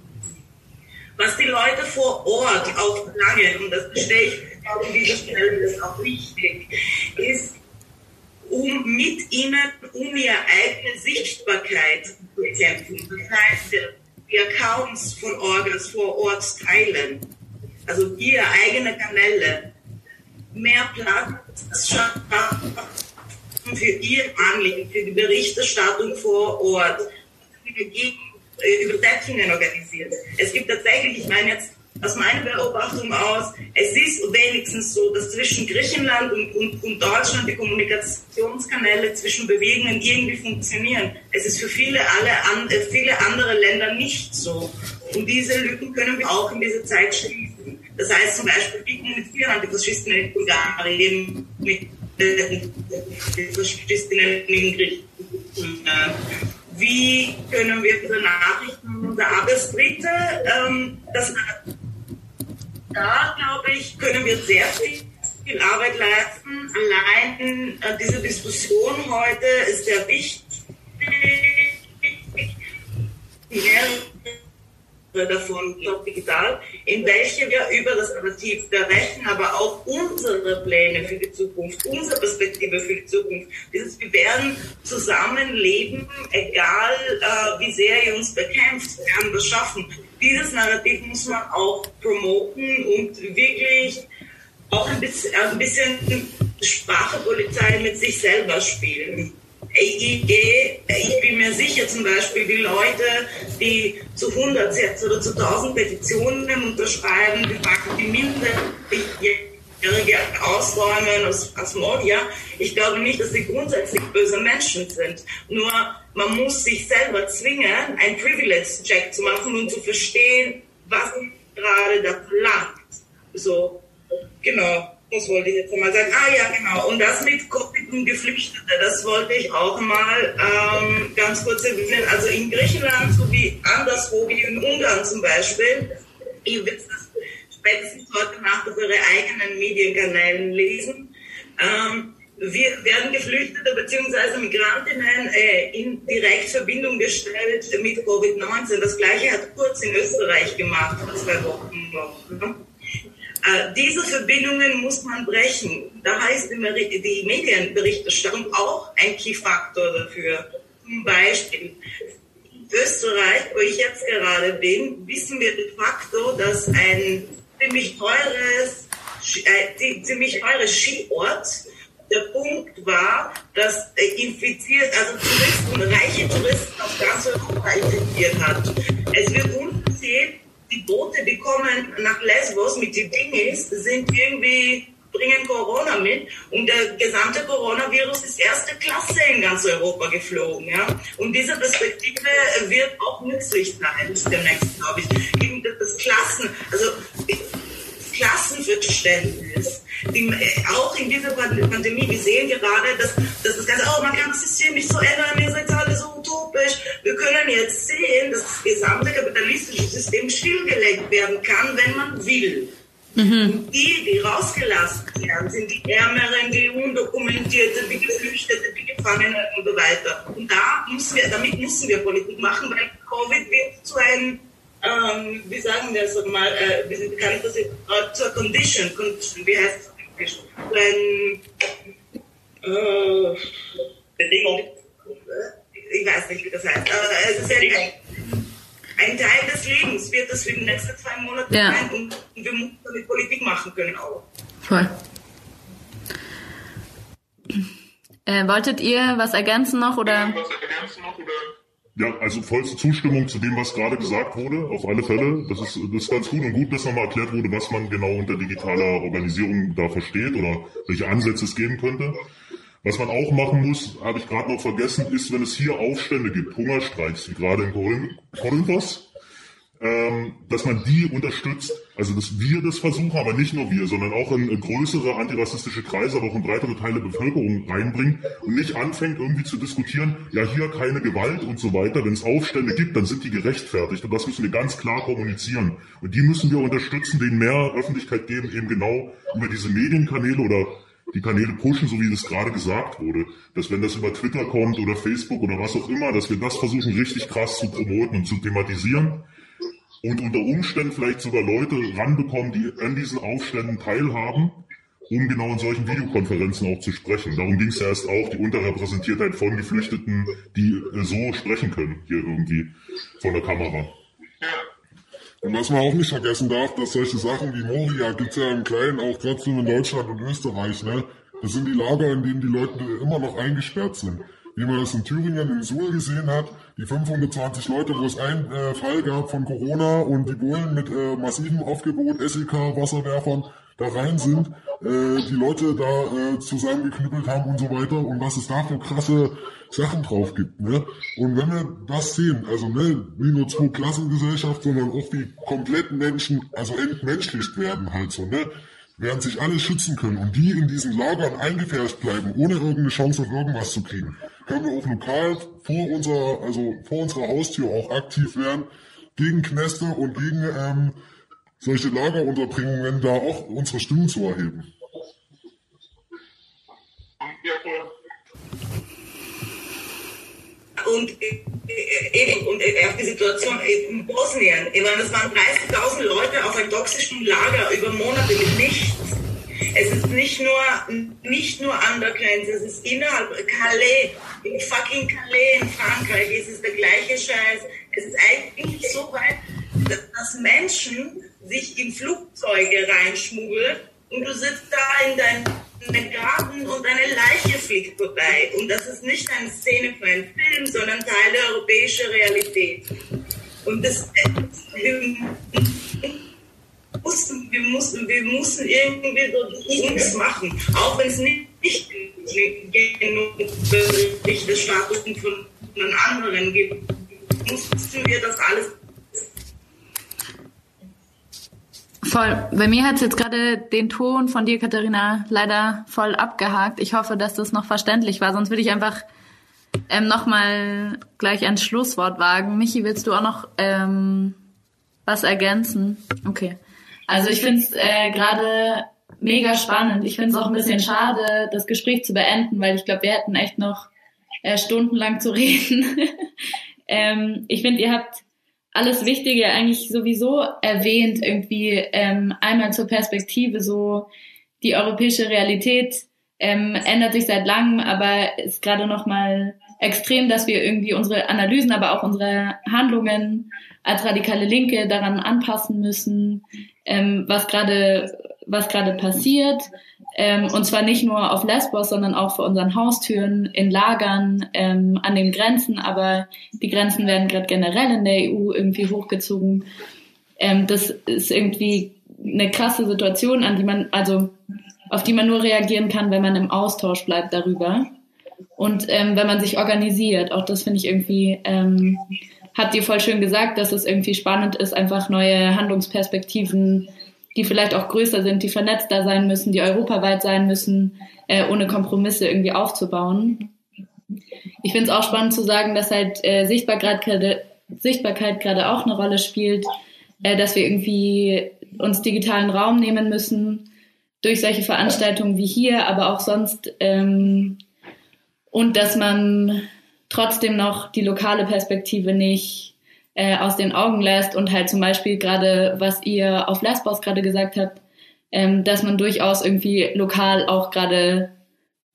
Was die Leute vor Ort auch verlangen, und das verstehe ich an dieser Stelle ist auch wichtig, ist, um mit ihnen, um ihre eigene Sichtbarkeit zu bekämpfen. Das heißt, die Accounts von Orgas vor Ort teilen, also ihre eigene Kanäle, mehr Platz schaffen für ihr Anliegen, für die Berichterstattung vor Ort, gegen Übersetzungen organisiert. Es gibt tatsächlich, ich meine jetzt aus meiner Beobachtung aus, es ist wenigstens so, dass zwischen Griechenland und, und, und Deutschland die Kommunikationskanäle zwischen Bewegungen irgendwie funktionieren. Es ist für viele, alle an, äh, viele andere Länder nicht so. Und diese Lücken können wir auch in dieser Zeit schließen. Das heißt zum Beispiel, wie kommunizieren Antifaschistinnen in Bulgarien mit äh, Faschistinnen in Griechenland? Wie können wir diese Nachrichten sagen? Das Dritte, ähm, das da, glaube ich, können wir sehr viel, Arbeit leisten. Allein äh, diese Diskussion heute ist sehr wichtig. Mehrere davon, ich digital, in welche wir über das Narrativ der Rechten, aber auch unsere Pläne für die Zukunft, unsere Perspektive für die Zukunft, dieses, wir werden zusammenleben, egal äh, wie sehr ihr uns bekämpft, wir werden das schaffen dieses Narrativ muss man auch promoten und wirklich auch ein bisschen, ein bisschen Sprachepolizei mit sich selber spielen. Ich, ich, bin mir sicher, zum Beispiel die Leute, die zu 100 jetzt oder zu 1000 Petitionen unterschreiben, die packen die Minderjährige ausräumen aus, aus Moria. Ich glaube nicht, dass sie grundsätzlich böse Menschen sind. Nur man muss sich selber zwingen, einen Privilege-Check zu machen und zu verstehen, was gerade da verlangt. So, genau. Das wollte ich jetzt einmal sagen. Ah ja, genau. Und das mit Covid und Geflüchtete, das wollte ich auch mal ähm, ganz kurz erwähnen. Also in Griechenland sowie anderswo, wie in Ungarn zum Beispiel, ihr wisst das spätestens heute Nacht auf ihre eigenen Medienkanälen lesen, ähm, wir werden Geflüchtete bzw. Migrantinnen äh, in direkt Verbindung gestellt mit Covid-19. Das gleiche hat Kurz in Österreich gemacht vor zwei Wochen noch. Ne? Äh, diese Verbindungen muss man brechen. Da heißt die Medienberichterstattung auch ein Key-Faktor dafür. Zum Beispiel Österreich, wo ich jetzt gerade bin, wissen wir de facto, dass ein ziemlich teures, äh, ziemlich teures Skiort der Punkt war, dass äh, infiziert, also Touristen, reiche Touristen aus ganz Europa infiziert hat. Es wird unzählt, die Boote, die kommen nach Lesbos mit den Dingis, sind irgendwie bringen Corona mit und der gesamte Coronavirus ist erste Klasse in ganz Europa geflogen. Ja? Und diese Perspektive wird auch nützlich sein demnächst, glaube ich. Das Klassen, also Klassenverständnis. Die, auch in dieser Pandemie, wir sehen gerade, dass, dass das Ganze, oh, man kann das System nicht so ändern, ihr seid alle so utopisch. Wir können jetzt sehen, dass das gesamte kapitalistische System stillgelegt werden kann, wenn man will. Mhm. Die, die rausgelassen werden, sind die Ärmeren, die Undokumentierten, die Geflüchteten, die Gefangenen und so weiter. Und da müssen wir, damit müssen wir Politik machen, weil Covid wird zu einem ähm, wie sagen wir es mal, äh, wie kann ich das jetzt, äh, zur Condition, wie heißt es Wenn, äh, Bedingung. Ich weiß nicht, wie das heißt, aber es ist ja ein, ein Teil des Lebens, wird das für die nächsten zwei Monate ja. sein und wir müssen damit Politik machen können auch. Voll. Äh, wolltet ihr was ergänzen noch oder? Ja, was ergänzen noch oder? Ja, also vollste Zustimmung zu dem, was gerade gesagt wurde, auf alle Fälle. Das ist, das ist ganz gut und gut, dass nochmal erklärt wurde, was man genau unter digitaler Organisierung da versteht oder welche Ansätze es geben könnte. Was man auch machen muss, habe ich gerade noch vergessen, ist, wenn es hier Aufstände gibt, Hungerstreiks, wie gerade in Korinthos, ähm, dass man die unterstützt, also dass wir das versuchen, aber nicht nur wir, sondern auch in größere antirassistische Kreise, aber auch in breitere Teile der Bevölkerung reinbringen und nicht anfängt irgendwie zu diskutieren, ja hier keine Gewalt und so weiter. Wenn es Aufstände gibt, dann sind die gerechtfertigt und das müssen wir ganz klar kommunizieren. Und die müssen wir unterstützen, denen mehr Öffentlichkeit geben, eben genau über diese Medienkanäle oder die Kanäle pushen, so wie das gerade gesagt wurde. Dass wenn das über Twitter kommt oder Facebook oder was auch immer, dass wir das versuchen richtig krass zu promoten und zu thematisieren und unter Umständen vielleicht sogar Leute ranbekommen, die an diesen Aufständen teilhaben, um genau in solchen Videokonferenzen auch zu sprechen. Darum ging es ja erst auch, die Unterrepräsentiertheit von Geflüchteten, die äh, so sprechen können, hier irgendwie vor der Kamera. Und was man auch nicht vergessen darf, dass solche Sachen wie Moria gibt's ja im Kleinen auch trotzdem in Deutschland und Österreich. Ne? Das sind die Lager, in denen die Leute immer noch eingesperrt sind wie man das in Thüringen in Suhl gesehen hat, die 520 Leute, wo es einen äh, Fall gab von Corona und die Bullen mit äh, massivem Aufgebot, SEK, Wasserwerfern da rein sind, äh, die Leute da äh, zusammengeknüppelt haben und so weiter und was es da für krasse Sachen drauf gibt. Ne? Und wenn wir das sehen, also ne, nie nur zwei Klassengesellschaft, sondern auch wie komplett Menschen, also entmenschlicht werden halt so, ne? Während sich alle schützen können und die in diesen Lagern eingefärscht bleiben, ohne irgendeine Chance auf irgendwas zu kriegen, können wir auch lokal vor unserer, also vor unserer Haustür auch aktiv werden, gegen Kneste und gegen ähm, solche Lagerunterbringungen da auch unsere Stimmen zu erheben. Ja, voll und äh, eben und äh, auch die Situation in Bosnien. Ich meine, es waren 30.000 Leute auf einem toxischen Lager über Monate mit nichts. Es ist nicht nur, nicht nur an der Grenze, es ist innerhalb Calais, in fucking Calais in Frankreich, es ist der gleiche Scheiß. Es ist eigentlich so weit, dass Menschen sich in Flugzeuge reinschmuggeln und du sitzt da in deinem Garten und eine Leiche fliegt vorbei. Und das ist nicht eine Szene für einen Film, sondern Teil der europäischen Realität. Und das, wir mussten, wir mussten, wir mussten irgendwie so uns machen, auch wenn es nicht, nicht genug von, von anderen gibt, mussten wir das alles Voll. Bei mir hat es jetzt gerade den Ton von dir, Katharina, leider voll abgehakt. Ich hoffe, dass das noch verständlich war. Sonst würde ich einfach ähm, nochmal gleich ein Schlusswort wagen. Michi, willst du auch noch ähm, was ergänzen? Okay. Also ich finde es äh, gerade mega spannend. Ich finde es auch ein bisschen schade, das Gespräch zu beenden, weil ich glaube, wir hätten echt noch äh, stundenlang zu reden. <laughs> ähm, ich finde, ihr habt alles Wichtige eigentlich sowieso erwähnt, irgendwie ähm, einmal zur Perspektive, so die europäische Realität ähm, ändert sich seit langem, aber ist gerade noch mal extrem, dass wir irgendwie unsere Analysen, aber auch unsere Handlungen als radikale Linke daran anpassen müssen, ähm, was gerade was gerade passiert. Ähm, und zwar nicht nur auf Lesbos, sondern auch vor unseren Haustüren, in Lagern, ähm, an den Grenzen. Aber die Grenzen werden gerade generell in der EU irgendwie hochgezogen. Ähm, das ist irgendwie eine krasse Situation, an die man, also auf die man nur reagieren kann, wenn man im Austausch bleibt darüber. Und ähm, wenn man sich organisiert, auch das finde ich irgendwie, ähm, habt ihr voll schön gesagt, dass es irgendwie spannend ist, einfach neue Handlungsperspektiven die vielleicht auch größer sind, die vernetzter sein müssen, die europaweit sein müssen, äh, ohne Kompromisse irgendwie aufzubauen. Ich finde es auch spannend zu sagen, dass halt äh, Sichtbarkeit gerade Sichtbarkeit gerade auch eine Rolle spielt, äh, dass wir irgendwie uns digitalen Raum nehmen müssen durch solche Veranstaltungen wie hier, aber auch sonst ähm, und dass man trotzdem noch die lokale Perspektive nicht äh, aus den Augen lässt und halt zum Beispiel gerade, was ihr auf Lesbos gerade gesagt habt, ähm, dass man durchaus irgendwie lokal auch gerade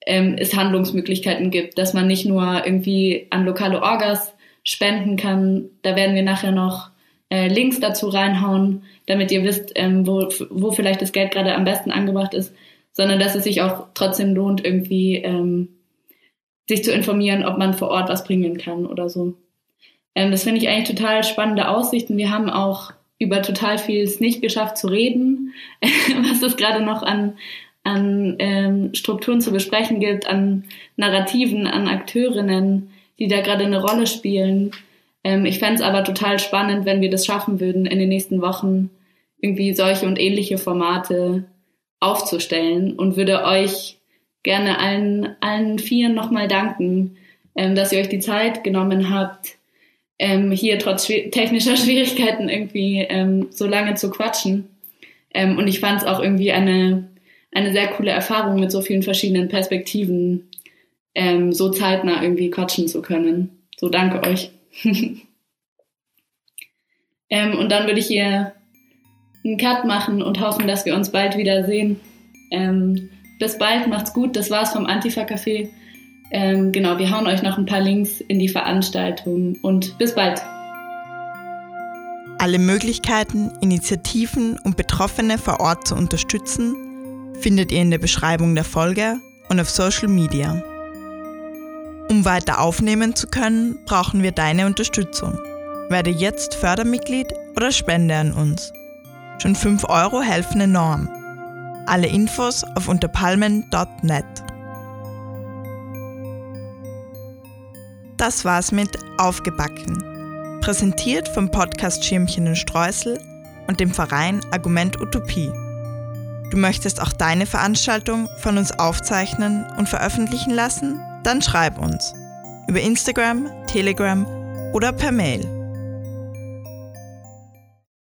ähm, es Handlungsmöglichkeiten gibt, dass man nicht nur irgendwie an lokale Orgas spenden kann. Da werden wir nachher noch äh, Links dazu reinhauen, damit ihr wisst, ähm, wo, wo vielleicht das Geld gerade am besten angebracht ist, sondern dass es sich auch trotzdem lohnt, irgendwie ähm, sich zu informieren, ob man vor Ort was bringen kann oder so. Ähm, das finde ich eigentlich total spannende Aussichten. Wir haben auch über total vieles nicht geschafft zu reden, <laughs> was es gerade noch an, an ähm, Strukturen zu besprechen gibt, an Narrativen, an Akteurinnen, die da gerade eine Rolle spielen. Ähm, ich fände es aber total spannend, wenn wir das schaffen würden, in den nächsten Wochen irgendwie solche und ähnliche Formate aufzustellen und würde euch gerne allen, allen Vieren nochmal danken, ähm, dass ihr euch die Zeit genommen habt, ähm, hier trotz technischer <laughs> Schwierigkeiten irgendwie ähm, so lange zu quatschen. Ähm, und ich fand es auch irgendwie eine, eine sehr coole Erfahrung, mit so vielen verschiedenen Perspektiven ähm, so zeitnah irgendwie quatschen zu können. So danke euch. <laughs> ähm, und dann würde ich hier einen Cut machen und hoffen, dass wir uns bald wiedersehen. Ähm, bis bald, macht's gut. Das war's vom Antifa Café. Ähm, genau, wir hauen euch noch ein paar Links in die Veranstaltung und bis bald. Alle Möglichkeiten, Initiativen und Betroffene vor Ort zu unterstützen, findet ihr in der Beschreibung der Folge und auf Social Media. Um weiter aufnehmen zu können, brauchen wir deine Unterstützung. Werde jetzt Fördermitglied oder spende an uns. Schon 5 Euro helfen enorm. Alle Infos auf unterpalmen.net. Das war's mit Aufgebacken. Präsentiert vom Podcast Schirmchen und Streusel und dem Verein Argument Utopie. Du möchtest auch deine Veranstaltung von uns aufzeichnen und veröffentlichen lassen? Dann schreib uns über Instagram, Telegram oder per Mail.